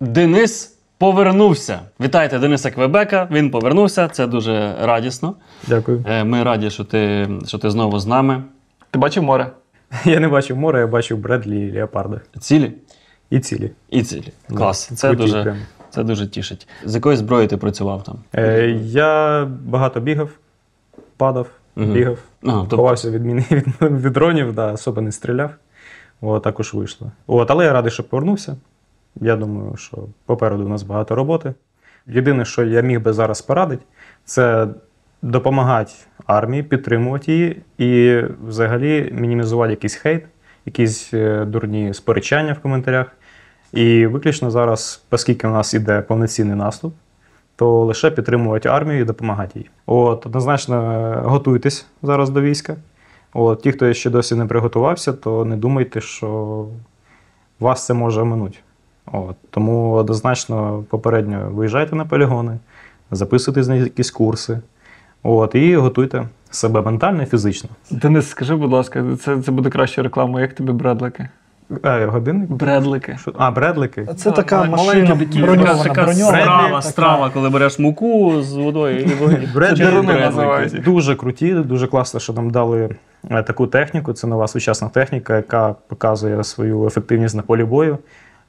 Денис повернувся. Вітайте Дениса Квебека. Він повернувся. Це дуже радісно. Дякую. Е, Ми раді, що ти, що ти знову з нами. Ти бачив море? Я не бачив море, я бачив Бредлі і Леопарда. Цілі І цілі. і цілі. Клас. Да, Це круті дуже, прям. це дуже тішить. З якої зброї ти працював там? Е, я багато бігав, падав, Мгм. бігав, А, тобто- ховався від міни від, від дронів, да, особо не стріляв. От, також вийшло. От, але я радий, що повернувся. Я думаю, що попереду у нас багато роботи. Єдине, що я міг би зараз порадити, це допомагати армії, підтримувати її і взагалі мінімізувати якийсь хейт, якісь е, дурні сперечання в коментарях. І виключно зараз, оскільки у нас іде повноцінний наступ, то лише підтримувати армію і допомагати їй. От, однозначно е, готуйтесь зараз до війська. От, ті, хто ще досі не приготувався, то не думайте, що вас це може оминути. От, тому однозначно попередньо виїжджайте на полігони, записуйтесь на якісь курси. От, і готуйте себе ментально і фізично. Денис, скажи, будь ласка, це, це буде краща реклама. Як тобі бредлики? А, годинник? Бредлики. Що? А, бредлики. Це така машина броньована, така броньована. страва, така. страва, коли береш муку з водою і Бредлики. називають. Дуже круті, дуже класно, що нам дали е, таку техніку. Це нова сучасна техніка, яка показує свою ефективність на полі бою.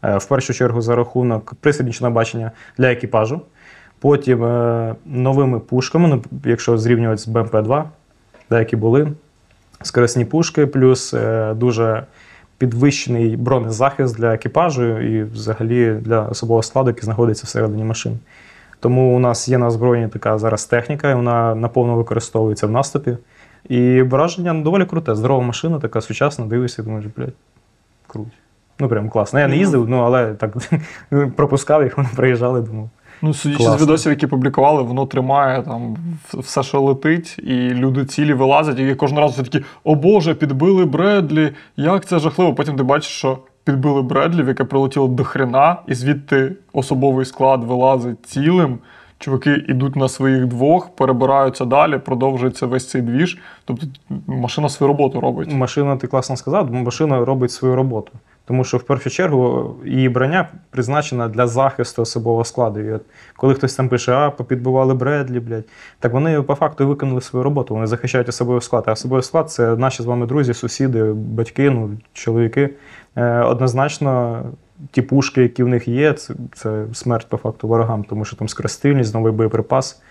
Е, В першу чергу за рахунок присаднічного бачення для екіпажу. Потім е, новими пушками, ну, якщо зрівнювати з БМП-2, деякі були, скорисні пушки, плюс е, дуже підвищений бронезахист для екіпажу і взагалі для особового складу, який знаходиться всередині машин. Тому у нас є на озброєнні така зараз техніка, і вона наповно використовується в наступі. І враження доволі круте. Здорова машина, така сучасна, дивишся, думаєш, блядь, круть. Ну прям класно. Я не їздив, ну але так пропускав їх, вони приїжджали, думав. Ну, судячи Класно. з відосів, які публікували, воно тримає там все, що летить, і люди цілі вилазять, і кожен раз все такі: о Боже, підбили Бредлі, як це жахливо. Потім ти бачиш, що підбили Бредлі, в яке прилетіло до хрена, і звідти особовий склад вилазить цілим. Чуваки йдуть на своїх двох, перебираються далі, продовжується весь цей двіж. Тобто машина свою роботу робить. Машина, ти класно сказав, машина робить свою роботу. Тому що в першу чергу її броня призначена для захисту особового складу. І от коли хтось там пише, а попідбивали Бредлі, блядь, так вони по факту виконали свою роботу. Вони захищають особовий склад. А особовий склад це наші з вами друзі, сусіди, батьки, ну, чоловіки. Е, однозначно, ті пушки, які в них є, це, це смерть по факту ворогам, тому що там скоростильність, новий боєприпас,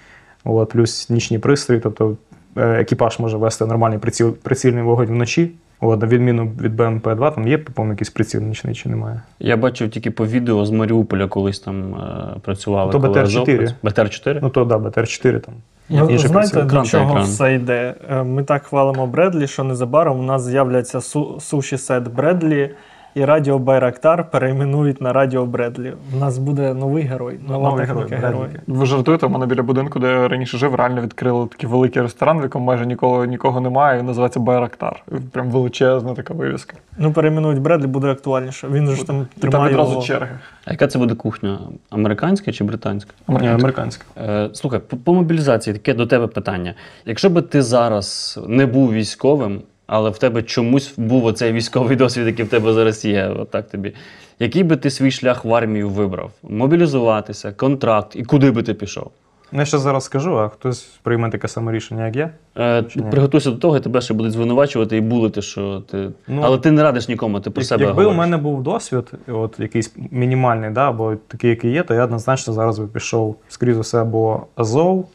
от, плюс нічні пристрої. Тобто е, екіпаж може вести нормальний приціл, прицільний вогонь вночі. От, на відміну від БМП-2, там є, по-моєму, якийсь приціл нічний чи немає. Я бачив тільки по відео з Маріуполя колись там е, працювали. То коли БТР-4. Працю- БТР-4? Ну то да, БТР-4 там. Ви Інший знаєте, приціл. до Екран та чого екран. все йде? Е, Ми так хвалимо Бредлі, що незабаром у нас з'являться су- суші сет Бредлі і Радіо Байрактар перейменують на Радіо Бредлі. У нас буде новий герой, нова Новий техніка герой, герой. Ви жартуєте, у мене біля будинку, де я раніше жив, реально відкрили такий великий ресторан, в якому майже ніколи нікого немає. Він називається Байрактар. Прям величезна така вивіска. Ну, перейменують Бредлі буде актуальніше. Він же ж там І там відразу його. черги. А яка це буде кухня? Американська чи британська? Ні, американська. Е, слухай, по, по мобілізації таке до тебе питання. Якщо би ти зараз не був військовим, але в тебе чомусь був оцей військовий досвід, який в тебе зараз є, отак тобі. Який би ти свій шлях в армію вибрав? Мобілізуватися, контракт і куди би ти пішов? Ну, я ще зараз скажу, а хтось прийме таке саме рішення, як я. Е, приготуйся до того, і тебе ще будуть звинувачувати і булити, що ти. Ну, але ти не радиш нікому, ти про Як- себе Якби говориш. у мене був досвід, от якийсь мінімальний, да, або такий, який є, то я однозначно зараз би пішов, скоріше за все, або Азов,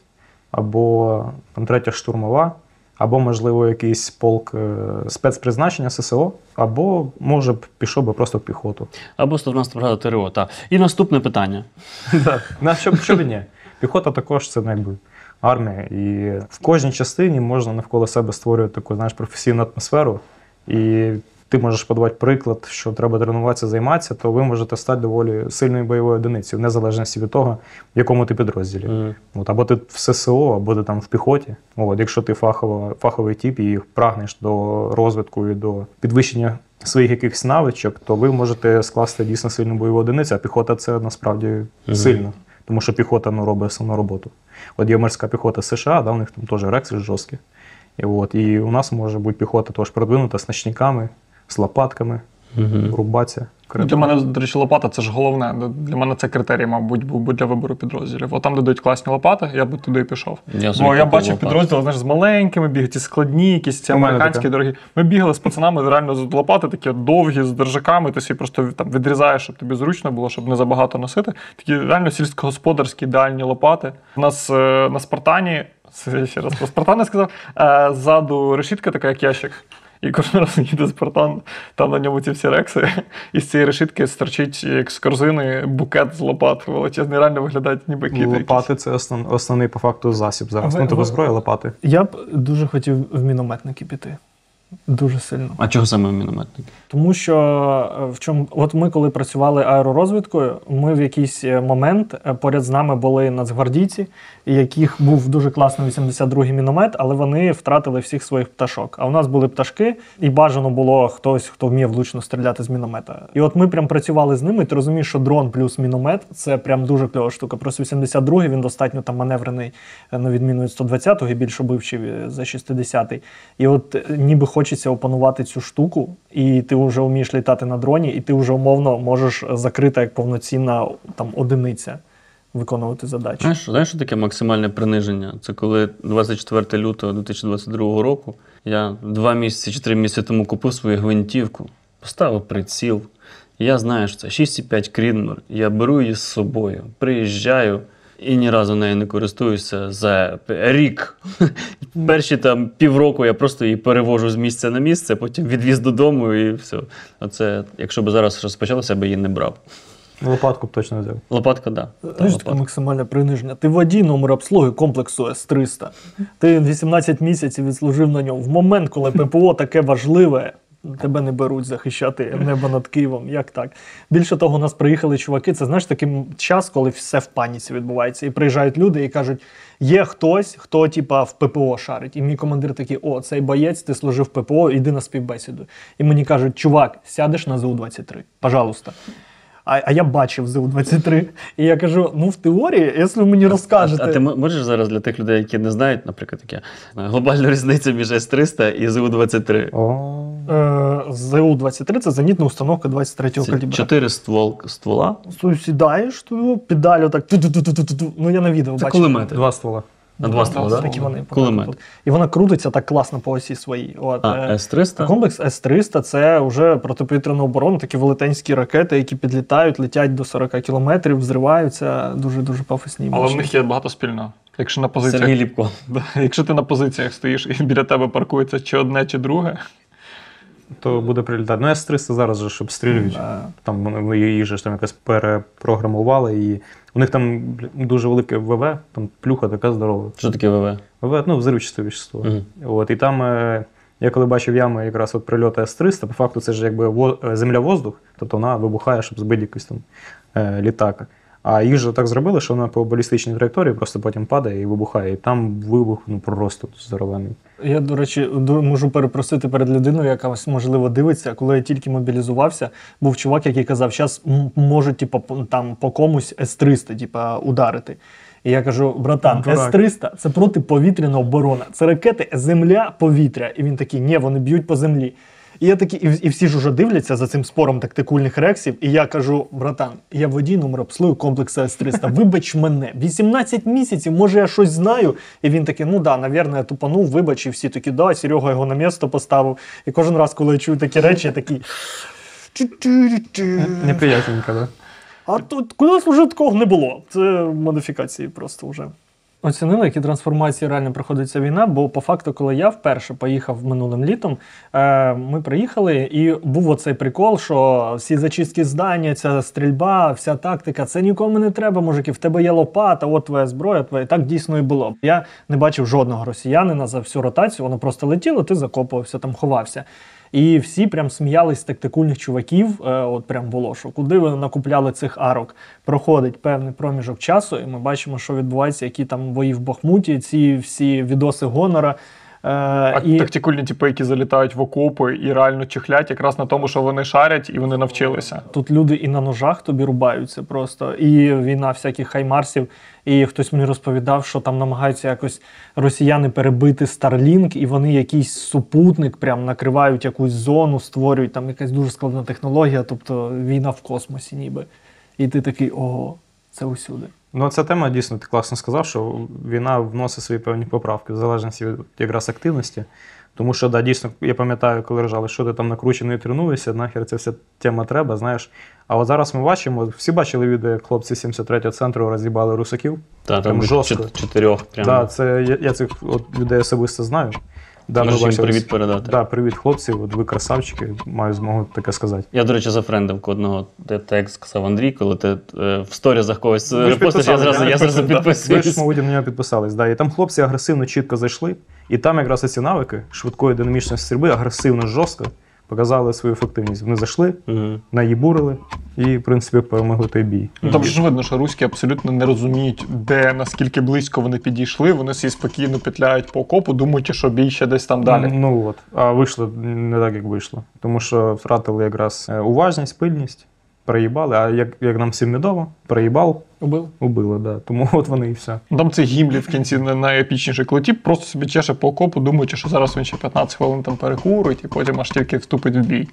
або там, третя штурмова, або, можливо, якийсь полк е, спецпризначення ССО, або, може б, пішов би просто в піхоту. Або 112 бригада ТРО. Так. І наступне питання. Так, на що, що б ні. Піхота також це ну, якби армія. І в кожній частині можна навколо себе створювати таку знаєш, професійну атмосферу. І ти можеш подавати приклад, що треба тренуватися, займатися, то ви можете стати доволі сильною бойовою одиницею, в незалежності від того, в якому ти підрозділі. Мгм. От, або ти в ССО, або ти там в піхоті. От, якщо ти фахово, фаховий тип і прагнеш до розвитку і до підвищення своїх якихось навичок, то ви можете скласти дійсно сильну бойову одиницю, а піхота це насправді Мгм. сильно. Тому що піхота ну, робить основну роботу. От є морська піхота США, да, у них там теж рекси жорсткі. І, от, і у нас може бути піхота теж продвинута з ночниками, з лопатками, Мгм. рубатися. Критерій. Для мене, до речі, лопата це ж головне. Для мене це критерій, мабуть, був би для вибору підрозділів. От там, де дають класні лопати, я би туди і пішов. Я Бо я бачив підрозділи знаєш, з маленькими бігають, ті складні, якісь ці американські дорогі. Ми бігали з пацанами, реально з лопати такі довгі, з держаками, ти собі просто там відрізаєш, щоб тобі зручно було, щоб не забагато носити. Такі реально сільськогосподарські ідеальні лопати. У нас е, на Спартані, це ще раз про Спартани сказав, е, ззаду решітка така, як ящик. І кожен раз їде Спартан, там на ньому ці всі рекси, і з цієї решітки стерчить як з корзини букет з лопат. Величезний, реально виглядають ніби кіт. якийсь. Лопати це основ, основний по факту засіб зараз. Ви- ну, тобто зброя, лопати. Я б дуже хотів в мінометники піти. Дуже сильно. А чого саме мінометники? Тому що е, в чому, от ми, коли працювали аеророзвідкою, ми в якийсь е, момент е, поряд з нами були нацгвардійці, яких був дуже класний 82-й міномет, але вони втратили всіх своїх пташок. А у нас були пташки, і бажано було хтось, хто вміє влучно стріляти з міномета. І от ми прям працювали з ними. і Ти розумієш, що дрон плюс міномет це прям дуже кльова штука. Просто 82-й він достатньо там маневрений, на відміну від 120-го, і більш убивчий за 60-й. І от ніби хочеться опанувати цю штуку, і ти вже вмієш літати на дроні, і ти вже умовно можеш закрита як повноцінна там одиниця виконувати задачі. Знаєш, знаєш, що таке максимальне приниження? Це коли 24 лютого 2022 року я два місяці чи три місяці тому купив свою гвинтівку, поставив приціл. Я знаю, що це 6,5 Крідмор. Я беру її з собою, приїжджаю і ні разу нею не користуюся за рік. Перші там півроку я просто її перевожу з місця на місце, потім відвіз додому і все. Оце, якщо б зараз розпочалося, я б її не брав. Лопатку б точно взяв. Лопатка, так. Да. Знаєш, таке максимальне приниження. Ти водій номер обслуги комплексу С-300. Ти 18 місяців відслужив на ньому. В момент, коли ППО таке важливе, тебе не беруть захищати небо над Києвом. Як так? Більше того, у нас приїхали чуваки. Це знаєш такий час, коли все в паніці відбувається. І приїжджають люди і кажуть: є хтось, хто типа в ППО шарить. І мій командир такий: о, цей боєць, ти служив в ППО, іди на співбесіду. І мені кажуть, чувак, сядеш на ЗУ-23, пожалуйста. А, а я бачив ЗУ-23. І я кажу: ну в теорії, якщо ви мені розкажете. А, а ти можеш зараз для тих людей, які не знають, наприклад, таке е, глобальну різницю між С-300 і ЗУ-23? О, Е, ЗУ-23 це зенітна установка 23-го Це калібра. чотири ствол, ствола. Су- Сідаєш, ту, педаль отак. Ну я на відео Це кулемети. два ствола. На два ствола, Да, такі вони. Кулемет. Тут. І вона крутиться так класно по осі своїй. От, А е, С-300? Комплекс С-300 це вже протиповітряна оборона, такі велетенські ракети, які підлітають, летять до 40 кілометрів, взриваються. Дуже дуже пафосні. Але в них є багато спільного. Якщо на позиціях, Сергій Ліпко. Якщо ти на позиціях стоїш і біля тебе паркується чи одне, чи друге, То буде прилітати. Ну, С-300 зараз же ж обстрілюють. Да. Там вони її ж там якось перепрограмували, і у них там дуже велике ВВ, там плюха така здорова. Що таке ВВ? ВВ, ну, взривчасте вещество. Мгм. От, і там, е, я коли бачив ями якраз от прильоту С-300, по факту це ж якби е, земля-воздух, тобто вона вибухає, щоб збити якийсь там е, літак. А їх же так зробили, що вона по балістичній траєкторії просто потім падає і вибухає. І там вибух ну, просто здоровенний. Я, до речі, можу перепросити перед людиною, яка можливо дивиться. Коли я тільки мобілізувався, був чувак, який казав, зараз можуть типу, там по комусь С-300 типу, ударити. І я кажу, братан, Ну, дурак. С-300 це протиповітряна оборона. Це ракети земля, повітря. І він такий, ні, вони б'ють по землі. І я такий, і, і всі ж уже дивляться за цим спором тактикульних рексів. І я кажу, братан, я водій номер обслугу комплексу С-300. Вибач мене. 18 місяців, може, я щось знаю. І він такий, ну да, навірно, я тупанув, вибач, і всі такі, да, Серега його на місто поставив. І кожен раз, коли я чую такі речі, я такий. Неприятненько, да? А тут кудись вже такого не було. Це модифікації просто вже. Оцінили, які трансформації реально проходить ця війна, бо по факту, коли я вперше поїхав минулим літом, е, ми приїхали, і був оцей прикол, що всі зачистки здання, ця стрільба, вся тактика, це нікому не треба, мужики. В тебе є лопата, от твоя зброя, твоя. Так дійсно і було. Я не бачив жодного росіянина за всю ротацію, воно просто летіло, ти закопувався, там ховався. І всі прям сміялись тактикульних чуваків. Е, от прям було, що куди ви накупляли цих арок. Проходить певний проміжок часу, і ми бачимо, що відбувається, які там бої в Бахмуті, ці всі відоси гонора. А і... тактикульні типи, які залітають в окопи і реально чихлять, якраз на тому, що вони шарять і вони навчилися. Тут люди і на ножах тобі рубаються просто. І війна всяких хаймарсів. І хтось мені розповідав, що там намагаються якось росіяни перебити Starlink, і вони якийсь супутник прям накривають якусь зону, створюють там якась дуже складна технологія, тобто війна в космосі, ніби. І ти такий, ого, це усюди. Ну, ця тема дійсно ти класно сказав, що війна вносить свої певні поправки в залежності від якраз активності. Тому що, да, дійсно, я пам'ятаю, коли ржали, що ти там накручений тренуєшся, нахер ця вся тема треба, знаєш. А от зараз ми бачимо, всі бачили відео, як хлопці 73-го центру роз'їбали русаків. Та, там Прям жорстко. чотирьох прямо. Да, це, я, я цих от, людей особисто знаю. Да, Можеш їм привіт передати. Да, привіт, хлопці, от ви красавчики, маю змогу таке сказати. Я, до речі, зафрендив одного, те, те, як сказав Андрій, коли ти е, в сторізах когось репостиш, я зразу, я зразу Ви ж, мабуть, на нього підписались. Да. І там хлопці агресивно чітко зайшли, і там якраз ці навики швидкої динамічної стрільби, агресивно, жорстко показали свою ефективність. Вони зайшли, угу. наїбурили і, в принципі, перемогли той бій. Ну, там ж видно, що руські абсолютно не розуміють, де наскільки близько вони підійшли. Вони всі спокійно петляють по окопу, думаючи, що бій ще десь там далі. Ну от. А вийшло не так, як вийшло. Тому що втратили якраз е, уважність, пильність, проїбали. А як, як нам всім відомо, проїбав, Убив? убили. Да. Тому от вони і все. Там цей гімлі в кінці на- найепічніший, коли тіп просто собі чеше по окопу, думаючи, що зараз він ще 15 хвилин там перекурить, і потім аж тільки вступить в бій.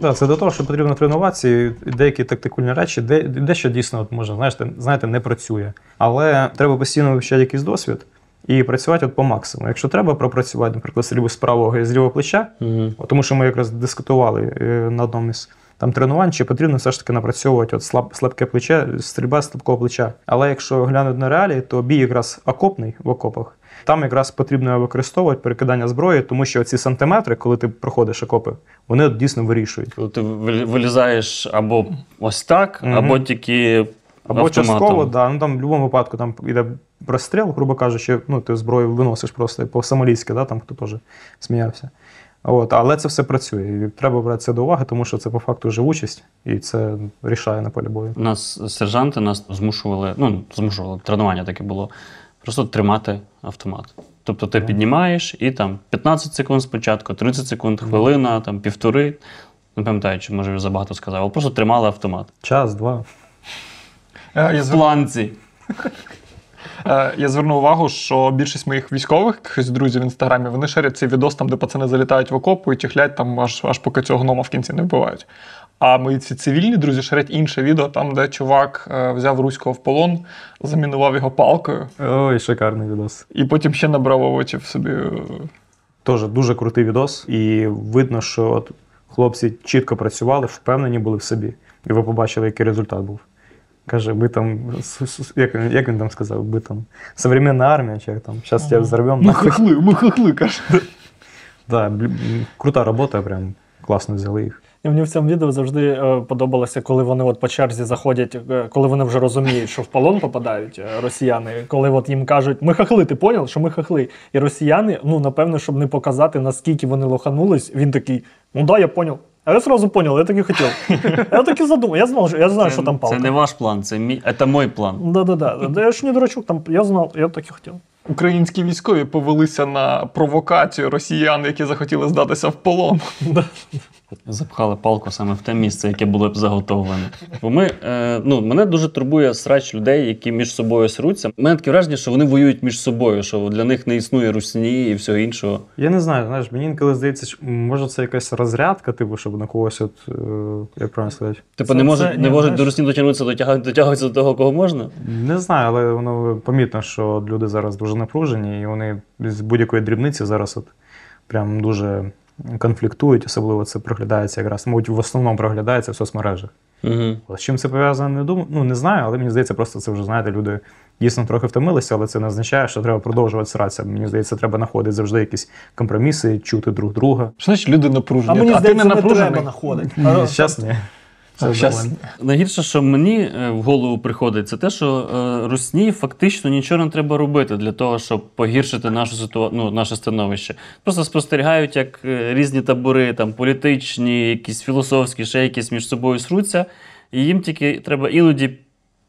Да, це до того, що потрібно тренуватися, і деякі тактикульні речі, де, дещо дійсно от може, знаєте, знаєте, не працює. Але треба постійно вивчати якийсь досвід і працювати от по максимуму. Якщо треба пропрацювати, наприклад, стрільбу з правого і з лівого плеча, от, тому що ми якраз дискутували е, на одному із там тренувань, чи потрібно все ж таки напрацьовувати от слаб, слабке плече, стрільба з слабкого плеча. Але якщо глянути на реалії, то бій якраз окопний в окопах. Там якраз потрібно використовувати перекидання зброї, тому що ці сантиметри, коли ти проходиш окопи, вони дійсно вирішують. Коли ти вилі- вилізаєш або ось так, Мгм. або тільки Або автоматом. частково, да. Ну там в будь-якому випадку там йде простріл, грубо кажучи, ну ти зброю виносиш просто по самолійськи, да, там хто теж сміявся. От, але це все працює. І треба брати це до уваги, тому що це по факту живучість, і це рішає на полі бою. Нас сержанти нас змушували, ну, змушували, тренування таке було. Просто тримати автомат. Тобто ти піднімаєш і там 15 секунд спочатку, 30 секунд, хвилина, там півтори. Не пам'ятаю, чи може я забагато сказав, але просто тримали автомат. Час, два. Е, Я, В планці. е, я звернув увагу, що більшість моїх військових друзів в інстаграмі вони ширять цей відос там, де пацани залітають в окопу і чихлять там аж, аж поки цього гнома в кінці не вбивають. А мої ці цивільні друзі ширять інше відео, там, де чувак е, взяв руського в полон, замінував його палкою, Ой, шикарний відос. і потім ще набрав овочів собі. Теж дуже крутий відос, і видно, що от хлопці чітко працювали, впевнені були в собі. І ви побачили, який результат був. Каже, ми там, як, він- як він там сказав, ми там современна армія, чи як там, зараз тебе взорвемо. Ми хохли, ми хохли, каже. Да, крута робота, прям класно взяли їх. І мені в цьому відео завжди е, подобалося, коли вони от по черзі заходять, е, коли вони вже розуміють, що в полон попадають е, росіяни, коли от їм кажуть, ми хахли, ти поняв, що ми хахли. І росіяни, ну напевно, щоб не показати, наскільки вони лоханулись, він такий, ну да, я поняв. А я сразу понял, я так і хотів. Я так і задумав, я знав, що- я знаю, що там палка. Це не ваш план, це мій, це мій план. Да-да-да. Да я ж не дурачок, там я знав, я так і хотів. Українські військові повелися на провокацію росіян, які захотіли здатися в полон. Запхали палку саме в те місце, яке було б заготовлене. Бо ми, е, ну, мене дуже турбує срач людей, які між собою сруться. У мене таке враження, що вони воюють між собою, що для них не існує русні і всього іншого. Я не знаю, знаєш, мені інколи здається, що може це якась розрядка, типу, щоб на когось, от, е, як правильно сказати. Типу, Це- не можуть, не можуть до русні дотягнутися, дотягують- дотягуються до того, кого можна. Не знаю, але воно помітно, що люди зараз дуже напружені, і вони з будь-якої дрібниці зараз от прям дуже конфліктують, особливо це проглядається якраз, мабуть, в основному проглядається в соцмережах. Угу. З чим це пов'язано, не думаю. Ну, не знаю, але мені здається, просто це вже, знаєте, люди дійсно трохи втомилися, але це не означає, що треба продовжувати сратися. Мені здається, треба знаходити завжди якісь компроміси, чути друг друга. Що значить люди напружені? А мені а здається, не не напружений? треба знаходити. Зараз ні. Щас. Найгірше, що мені е, в голову приходить, це те, що е, русні фактично нічого не треба робити для того, щоб погіршити нашу ситуа... ну, наше становище. Просто спостерігають, як е, різні табори, там політичні, якісь філософські, ще якісь між собою сруться, і їм тільки треба іноді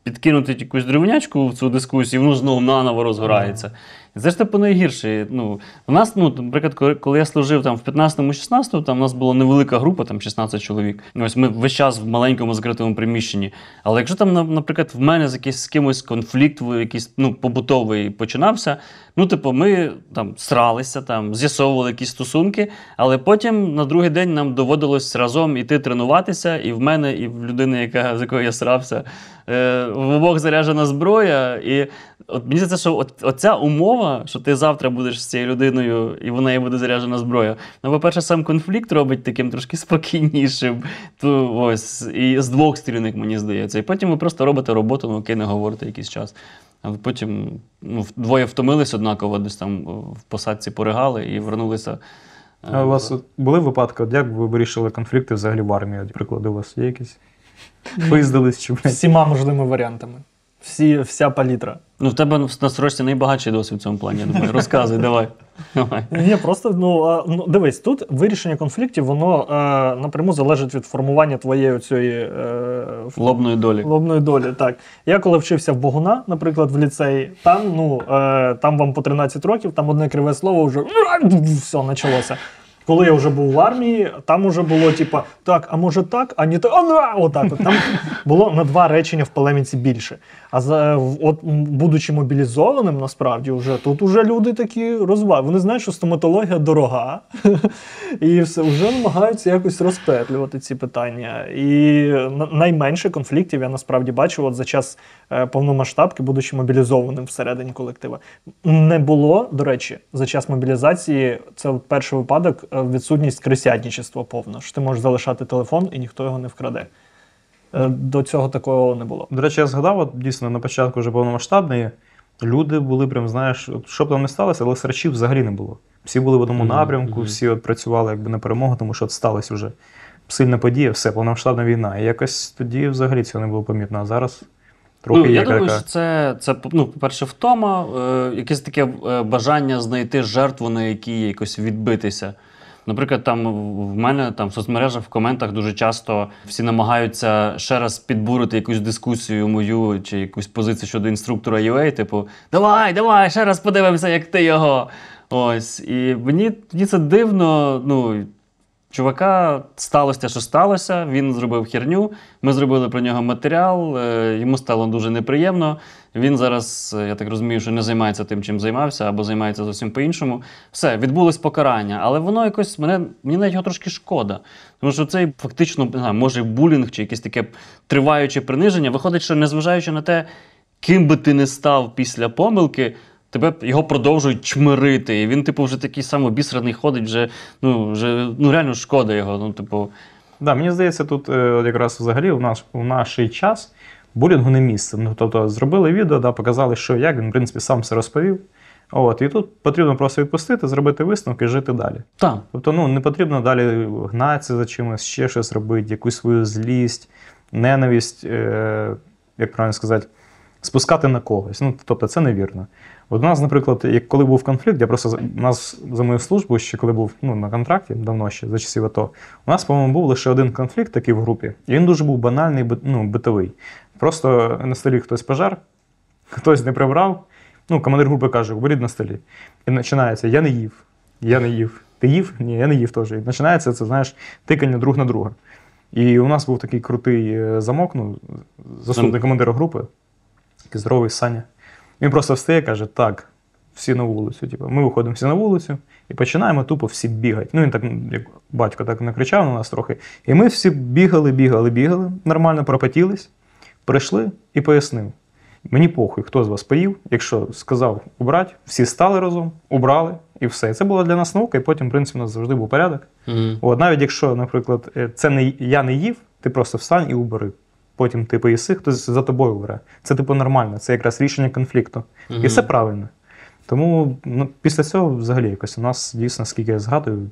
підкинути якусь древнячку в цю дискусію, і воно знову наново розгорається. Це ж типу найгірше. Ну, у нас, ну, наприклад, коли- я служив там в 15-16, там у нас була невелика група, там 16 чоловік. Ось ми весь час в маленькому закритому приміщенні. Але якщо там, на- наприклад, в мене з якийсь з кимось конфлікт, якийсь ну, побутовий починався, ну, типу, ми там сралися, там, з'ясовували якісь стосунки, але потім на другий день нам доводилось разом іти тренуватися, і в мене, і в людини, яка, з якою я срався, е, в обох заряджена зброя. І от мені здається, що от, оця умова, що ти завтра будеш з цією людиною, і в неї буде заряджена зброя. Ну, по-перше, сам конфлікт робить таким трошки спокійнішим. То, ось, і з двох сторінок, мені здається. І потім ви просто робите роботу, ну окей, не говорите якийсь час. Але потім ну, двоє втомились однаково, десь там в посадці поригали і вернулися. е, А у вас були випадки, от як ви вирішили конфлікти взагалі в армії? Наприклад, Приклади у вас є якісь? Виїздились чи блядь? Всіма можливими варіантами. Всі, вся палітра. Ну, в тебе на срочці найбагатший досвід в цьому плані, я думаю. Розказуй, давай. давай. Ні, просто ну, ну дивись, тут вирішення конфліктів воно е, напряму залежить від формування твоєї цієї е, Лобної долі. лобної долі. Так. Я коли вчився в Богуна, наприклад, в ліцеї, там, ну, е, там вам по 13 років, там одне криве слово вже все почалося. Коли я вже був в армії, там уже було типа, так, а може так, а не так, а отак. От. Там було на два речення в полеміці більше. А за, от, будучи мобілізованим, насправді, вже, тут уже люди такі розваги. Вони знають, що стоматологія дорога, і все, вже намагаються якось розпетлювати ці питання. І на- найменше конфліктів я насправді бачив от за час е, повномасштабки, будучи мобілізованим всередині колектива. Не було, до речі, за час мобілізації це перший випадок відсутність крисятничества повна. Що ти можеш залишати телефон і ніхто його не вкраде. Е, До цього такого не було. До речі, я згадав, от дійсно на початку вже повномасштабної люди були прям, знаєш, от, що б там не сталося, але срачів взагалі не було. Всі були в одному Мгм, напрямку, всі от працювали якби на перемогу, тому що от сталася вже сильна подія, все, повномасштабна війна. І якось тоді взагалі цього не було помітно. А зараз трохи ну, є я думаю, така. що це, це ну, по-перше, втома, е, якесь таке е, бажання знайти жертву, на якій якось відбитися. Наприклад, там в мене там в соцмережах в коментах дуже часто всі намагаються ще раз підбурити якусь дискусію мою чи якусь позицію щодо інструктора UA, типу, давай, давай, ще раз подивимося, як ти його. Ось. І мені тоді це дивно. Ну, Чувака сталося що сталося. Він зробив херню. Ми зробили про нього матеріал. е, Йому стало дуже неприємно. Він зараз, е, я так розумію, що не займається тим, чим займався, або займається зовсім по-іншому. Все, відбулось покарання, але воно якось мене мені навіть його трошки шкода. Тому що цей фактично не знаю, може булінг чи якесь таке триваюче приниження. Виходить, що незважаючи на те, ким би ти не став після помилки. Тебе його продовжують чмирити, і він, типу, вже такий самобісраний ходить, вже ну вже ну реально шкода його. Ну, типу, Да, мені здається, тут е, якраз взагалі в наш, в наш час булінгу не місце. Ну, тобто зробили відео, да, показали, що як він, в принципі, сам все розповів. От, і тут потрібно просто відпустити, зробити висновки і жити далі. так. Тобто, ну не потрібно далі гнатися за чимось, ще щось робити, якусь свою злість, ненависть, е, як правильно сказати, спускати на когось. Ну, тобто, це невірно. От у нас, наприклад, як коли був конфлікт, я просто у нас за мою службу, ще коли був ну, на контракті, давно ще за часів АТО, у нас, по-моєму, був лише один конфлікт такий в групі, і він дуже був банальний, ну, битовий. Просто на столі хтось пожар, хтось не прибрав. Ну, командир групи каже, уберіть на столі. І починається: я не їв, я не їв. Ти їв? Ні, я не їв теж. І починається це, знаєш, тикання друг на друга. І у нас був такий крутий е, замок, ну, заступник командира групи, такий здоровий Саня. Він просто встає і каже: так, всі на вулицю. Типу, ми виходимо всі на вулицю і починаємо тупо всі бігати. Ну, він так, ну, як батько так накричав на нас трохи. І ми всі бігали, бігали, бігали, нормально пропотілись, прийшли і пояснив. Мені похуй, хто з вас поїв. Якщо сказав убрати, всі стали разом, убрали і все. І це була для нас наука, і потім, в принципі, у нас завжди був порядок. Мгм. От навіть якщо, наприклад, е, це не я не їв, ти просто встань і убери. Потім ти поїси, хтось за тобою бере. Це типу нормально, це якраз рішення конфлікту. Мгм. І все правильно. Тому ну, після цього взагалі якось у нас дійсно, скільки я згадую,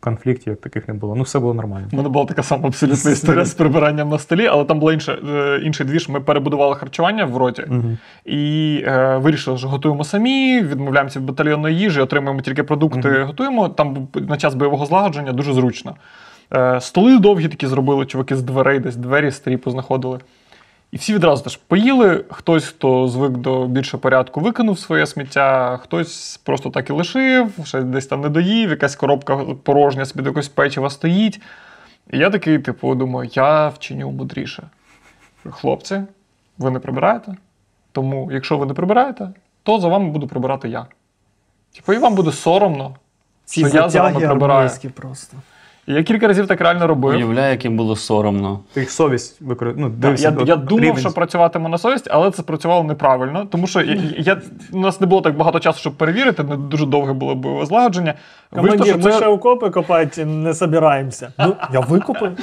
конфліктів як таких не було. Ну, все було нормально. У мене була така сама абсолютна історія з прибиранням на столі, але там була інша, е, інший двіж. Ми перебудували харчування в роті Мгм. і е, вирішили, що готуємо самі, відмовляємося від батальйонної їжі, отримуємо тільки продукти, Мгм. готуємо. Там на час бойового злагодження дуже зручно. Е, столи довгі такі зробили, чуваки з дверей, десь двері старі познаходили. І всі відразу теж поїли. Хтось, хто звик до більше порядку, викинув своє сміття, хтось просто так і лишив, ще десь там не доїв, якась коробка порожня собі до якогось печива стоїть. І я такий, типу, думаю, я вчиню мудріше. Хлопці, ви не прибираєте? Тому, якщо ви не прибираєте, то за вами буду прибирати я. Типу, і вам буде соромно, Ці що я за вами прибираю. просто. Я кілька разів так реально робив. Уявляю, яким було соромно. Ти їх совість використовує. Ну, Так, дивишся, я, я думав, рівень- що працюватиме на совість, але це працювало неправильно. Тому що я, я, у нас не було так багато часу, щоб перевірити, не дуже довге було бойове злагодження. Командир, що ми це- ще окопи копати не собираємося. Ну, я викопаю.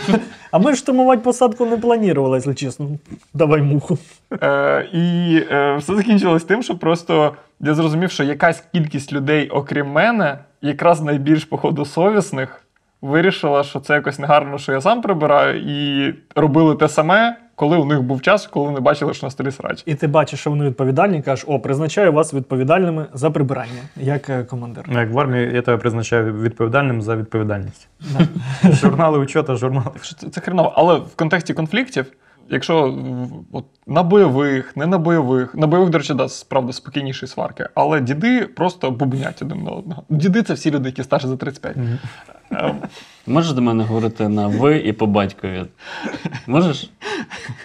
А ми штурмувати посадку не планували, якщо чесно. Давай муху. Е, і е, все закінчилось тим, що просто я зрозумів, що якась кількість людей, окрім мене, якраз найбільш, походу, совісних, вирішила, що це якось негарно, що я сам прибираю, і робили те саме, коли у них був час, коли вони бачили, що на столі срач. І ти бачиш, що вони відповідальні, кажеш, о, призначаю вас відповідальними за прибирання, як е, командир. Ну, як в армії, я тебе призначаю відповідальним за відповідальність. Журнали учета, журнали. Що Це, це хреново. Але в контексті конфліктів, якщо от, на бойових, не на бойових, на бойових, до речі, да, справді спокійніші сварки, але діди просто бубнять один на одного. Діди це всі люди, які старші за 35. Ем, Можеш до мене говорити на ви і по батькові? Можеш?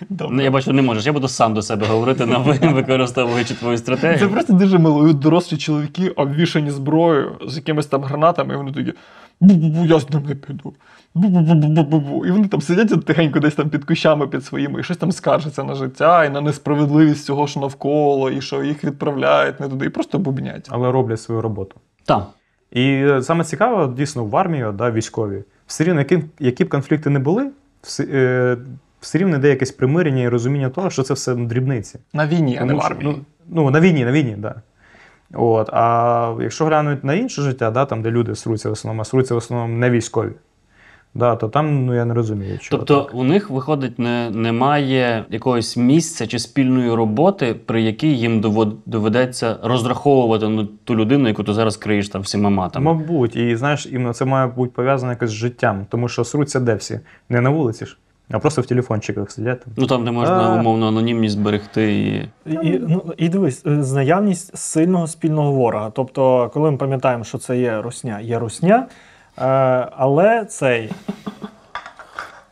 добре. Ну, я бачу, не можеш. Я буду сам до себе говорити на ви, використовуючи твою стратегію. Це просто дуже мило. І Дорослі чоловіки обвішані зброєю з якимись там гранатами, і вони такі. Я з ним не піду. Бу-бу-бу-бу-бу-бу. І вони там сидять тихенько десь там під кущами під своїми, і щось там скаржаться на життя, і на несправедливість цього ж навколо, і що їх відправляють не туди, і просто бубнять. Але роблять свою роботу. Так. І е, саме цікаво, дійсно, в армії, да, військові, все рівно, які, які б конфлікти не були, все, е, все рівно йде якесь примирення і розуміння того, що це все дрібниці. На війні, а не в армії. Ну, ну, на війні, на війні, так. Да. От, а якщо глянути на інше життя, да, там, де люди сруться в основному, а сруться в основному не військові, да, то там ну, я не розумію, чого. Тобто так. у них виходить, не, немає якогось місця чи спільної роботи, при якій їм доведеться розраховувати на ту людину, яку ти зараз криєш там всіма матами. Мабуть, і знаєш, іменно це має бути пов'язано якось з життям, тому що сруться де всі? Не на вулиці ж, а просто в телефончиках сидять. Ну там, де можна А. умовно анонімність зберегти і. І, і, ну, і дивись, е, наявність сильного спільного ворога. Тобто, коли ми пам'ятаємо, що це є русня, є русня, але цей.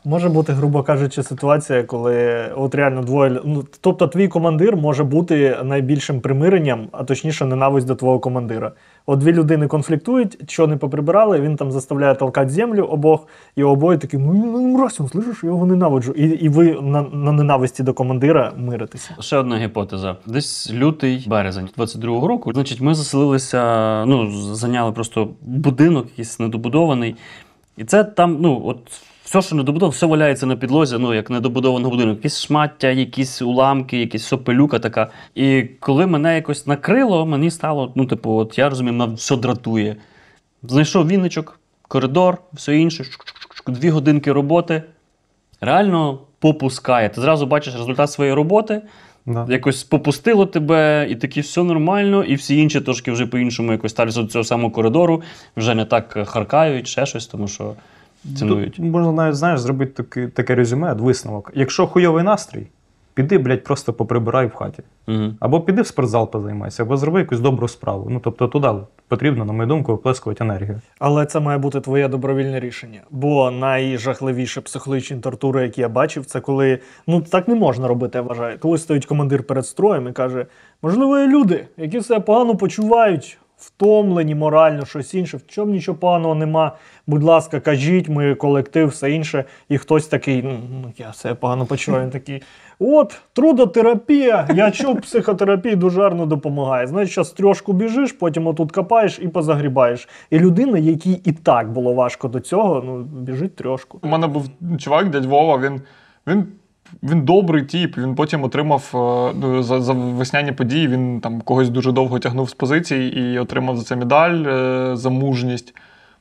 Може бути, грубо кажучи, ситуація, коли от реально двоє. Ну, тобто, твій командир може бути найбільшим примиренням, а точніше, ненависть до твого командира. От дві людини конфліктують, що не поприбирали, він там заставляє толкати землю обох, і обоє такі, ну ну мразь, він, слышиш, я його ненавиджу. І, і ви на, на ненависті до командира миритеся. Ще одна гіпотеза. Десь лютий березень 22-го року. Значить, ми заселилися, ну, зайняли просто будинок, якийсь недобудований. І це там, ну, от все, що недобудовано, все валяється на підлозі, ну, як недобудований будинок. Якісь шмаття, якісь уламки, якісь сопелюка така. І коли мене якось накрило, мені стало, ну, типу, от я розумію, мене все дратує. Знайшов вінничок, коридор, все інше, дві годинки роботи. Реально попускає. Ти зразу бачиш результат своєї роботи, Да. якось попустило тебе, і такі все нормально, і всі інші трошки вже по-іншому якось ставляться до цього самого коридору, вже не так харкають, ще щось, тому що цінують. Тут можна навіть знаєш, зробити таке, таке резюме, висновок. Якщо хуйовий настрій, піди, блядь, просто поприбирай в хаті. Угу. Або піди в спортзал позаймайся, або зроби якусь добру справу. Ну тобто туди потрібно, на мою думку, виплескувати енергію. Але це має бути твоє добровільне рішення. Бо найжахливіше психологічні тортури, які я бачив, це коли ну так не можна робити, я вважаю. Коли стоїть командир перед строєм і каже: можливо, є люди, які себе погано почувають, втомлені морально, щось інше. В чому нічого поганого нема. Будь ласка, кажіть, ми колектив, все інше. І хтось такий, ну я себе погано почуваю. Він такий. От, трудотерапія. Я чув, психотерапія дуже гарно допомагає. Знаєш, зараз трьошку біжиш, потім отут копаєш і позагрібаєш. І людина, якій і так було важко до цього, ну біжить трьошку. У мене був чувак, дядь Вова, він, він, він добрий тіп. Він потім отримав е, ну, за, за весняні події. Він там когось дуже довго тягнув з позиції і отримав за це медаль е, за мужність.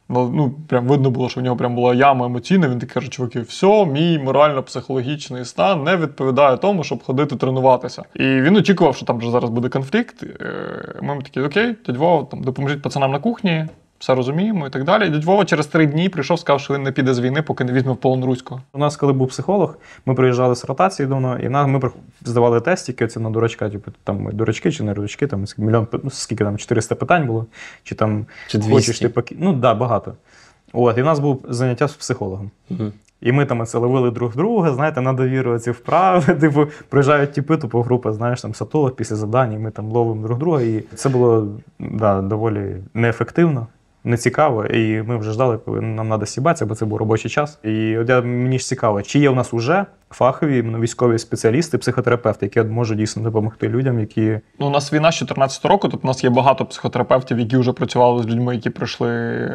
Ну, прям видно було, що в нього прям була яма емоційна. Він такий каже, чуваки, все, мій морально-психологічний стан не відповідає тому, щоб ходити тренуватися. І він очікував, що там вже зараз буде конфлікт. Е, Ми такі, окей, дядь там допоможіть пацанам на кухні. Все розуміємо і так далі. І дядь Вова через три дні прийшов, сказав, що він не піде з війни, поки не візьме в полон руського. У нас, коли був психолог, ми приїжджали з ротації давно, і нам, ми прих- здавали тестики, це на дурачка, типу, там ми дурачки чи не дурачки, там мільйон, ну, скільки там, 400 питань було, чи там Чи хочеш ти поки... Ну, так, да, багато. От, і в нас був заняття з психологом. Мгм. І ми там це ловили друг друга, знаєте, на довіру ці вправи. Типу, приїжджають типи, тупо група, знаєш, там сатолог після завдань, і ми там ловимо друг друга. І це було да, доволі неефективно, нецікаво. І ми вже ждали, коли нам треба сібатися, бо це був робочий час. І от я, мені ж цікаво, чи є в нас уже фахові іменно військові спеціалісти, психотерапевти, які можуть дійсно допомогти людям, які Ну, у нас війна з 14 року, тобто у нас є багато психотерапевтів, які вже працювали з людьми, які пройшли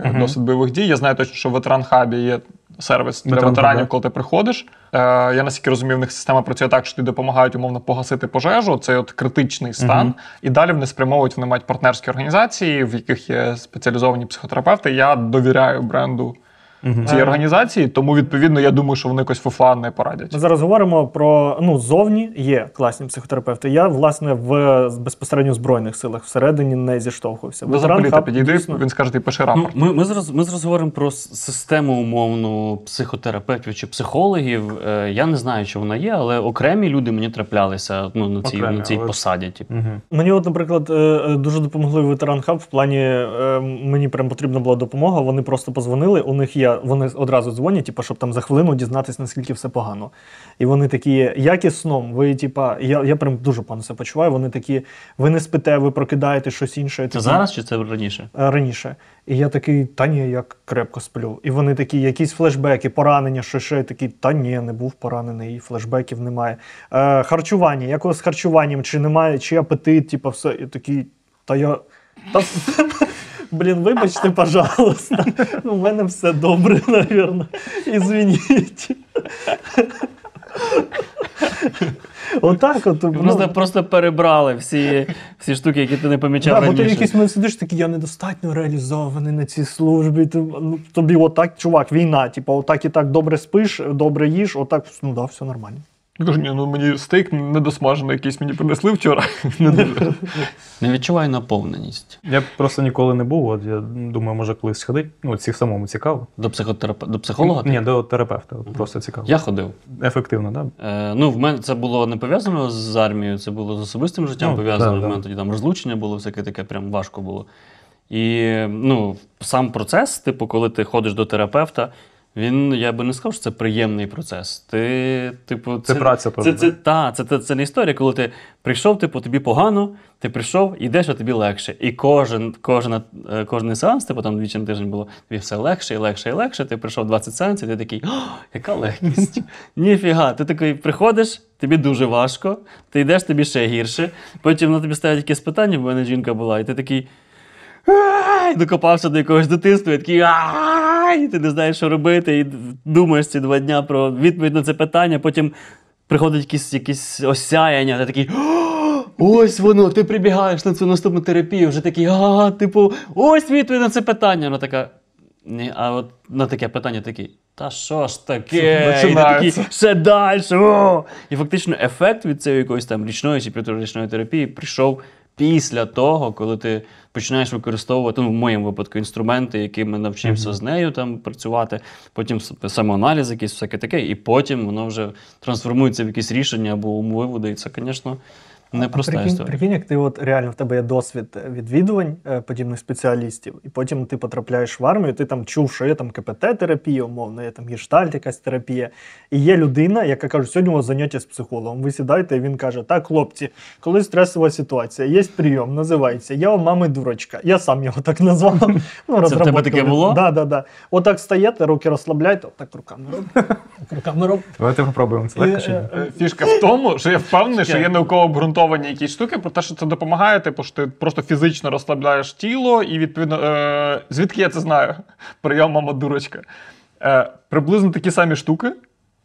угу. досить бойових дій. Я знаю точно, що в ветеран хабі є сервіс для Ветеран ветеранів, да. коли ти приходиш. Е, я наскільки розумію, в них система працює так, що тобі допомагають умовно погасити пожежу. Це от критичний стан. Угу. І далі вони спрямовують, вони мають партнерські організації, в яких є спеціалізовані психотерапевти. Я довіряю бренду. Цієї Е. організації, тому відповідно я думаю, що вони якось фуфла не порадять. Ми зараз говоримо про ну зовні є класні психотерапевти. Я власне в безпосередньо збройних силах всередині не зіштовхувався. До заполіта підійди, дійсно- він скаже, ти пиши Ну, рапорт. ми, ми, зараз, ми зараз говоримо про систему умовну психотерапевтів чи психологів. Е, я не знаю, чи вона є, але окремі люди мені траплялися ну, на цій, Окремі, на цій але- посаді. Типу. Мгм. Мені, от, наприклад, е, дуже допомогли ветеран хаб в плані мені прям потрібна була допомога. Вони просто позвонили. У них є, вони одразу дзвонять, типу, щоб там за хвилину дізнатися, наскільки все погано. І вони такі, як і сном, ви, типа, я, я прям дуже погано себе почуваю. Вони такі, ви не спите, ви прокидаєте щось інше. Це зараз чи це раніше? е, раніше. І я такий, та ні, я крепко сплю. І вони такі, якісь флешбеки, поранення, що ще я такий, та ні, не був поранений, і флешбеків немає. Е, харчування, як з харчуванням, чи немає, чи апетит, типу, все. І такий, та я. Та... Блін, вибачте, пожалуйста. Ну, в мене все добре, навірно. Ізвініть. Отак от. ну, Просто, просто перебрали всі, всі штуки, які ти не помічав Да, бо ти в раніше. якийсь момент сидиш такий, я недостатньо реалізований на цій службі. Ти, ну, тобі отак, чувак, війна. Типу, отак і так добре спиш, добре їш, отак, ну да, все нормально. Я кажу, ні, ну мені стейк недосмажений якийсь мені принесли вчора. Не дуже. Не відчуваю наповненість. Я просто ніколи не був. От я думаю, може колись сходити. Ну, ці самому цікаво. До, психотерапе... до психолога? Ні, до терапевта. От Просто цікаво. Я ходив. Ефективно, так? Да? Е, ну, в мене це було не пов'язано з армією, це було з особистим життям Ну, пов'язано. да, в да. мене тоді там розлучення було, всяке таке, прям важко було. І ну, сам процес, типу, коли ти ходиш до терапевта, він, я би не сказав, що це приємний процес. Ти, типу, Це праця Це, це, та, це, це, це не історія, коли ти прийшов, типу, тобі погано, ти прийшов, йдеш, а тобі легше. І кожен, кожен, кожен сеанс, типу там двічі на тиждень було, тобі все легше і легше і легше. Ти прийшов 20 сеансів, ти такий, «О, яка легкість. Ніфіга, ти такий приходиш, тобі дуже важко, ти йдеш, тобі ще гірше. Потім на тобі ставлять якесь питання, бо в мене жінка була, і ти такий. Докопався до якогось дитинства, і такий і ти не знаєш, що робити, і думаєш ці два дня про відповідь на це питання, потім приходить якісь, якісь осяяння, ти такий. Ось воно, ти прибігаєш на цю наступну терапію, вже такий, а, типу, ось відповідь на це питання. Вона така. Ні, а от на таке питання такий. Та що ж таке? І ти такий, ще далі. О! І фактично ефект від цієї якоїсь там річної чи півторарічної терапії прийшов після того, коли ти починаєш використовувати, ну, в моєму випадку, інструменти, якими навчився з нею там працювати, потім самоаналіз, якийсь всяке таке, і потім воно вже трансформується в якісь рішення або умови, І це, звісно, непроста прикинь, історія. прикинь, як ти от реально в тебе є досвід відвідувань е, подібних спеціалістів, і потім ти потрапляєш в армію, ти там чув, що є там КПТ-терапія, умовно, є там гештальт, якась терапія. І є людина, яка каже, сьогодні у вас заняття з психологом. Ви сідаєте, і він каже: Так, хлопці, коли стресова ситуація, є прийом, називається Я у мами дурочка. Я сам його так назвав. Ну, Це в тебе таке було? Да, да, да. Отак стаєте, руки розслабляйте, отак руками робите. Давайте попробуємо. Це легко чи ні? е, Е, Фішка в тому, що я впевнений, що є науково обґрунтовані якісь штуки про те, що це допомагає, типу, що ти просто фізично розслабляєш тіло, і відповідно, е, звідки я це знаю? Прийом, мама дурочка. Е, приблизно такі самі штуки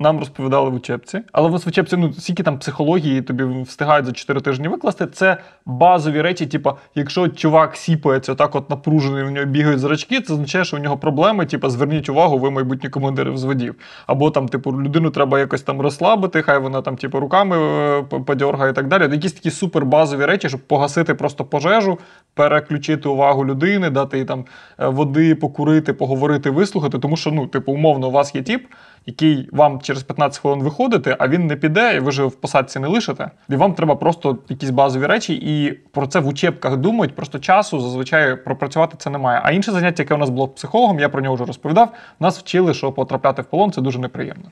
нам розповідали в учебці. Але в в учебці, ну скільки там психології тобі встигають за 4 тижні викласти, це базові речі, типу, якщо чувак сіпається отак от напружений, у нього бігають зрачки, це означає, що у нього проблеми, типу, зверніть увагу, ви майбутні командири взводів. Або там, типу, людину треба якось там розслабити, хай вона там, типу, руками е, подьоргає і так далі. Якісь такі супер базові речі, щоб погасити просто пожежу, переключити увагу людини, дати їй там е, води, покурити, поговорити, вислухати. Тому що, ну, типу, умовно, у вас є тіп, який вам через 15 хвилин виходити, а він не піде, і ви ж в посадці не лишите. І вам треба просто якісь базові речі, і про це в учебках думають. Просто часу зазвичай пропрацювати це немає. А інше заняття, яке у нас було психологом, я про нього вже розповідав. Нас вчили, що потрапляти в полон це дуже неприємно.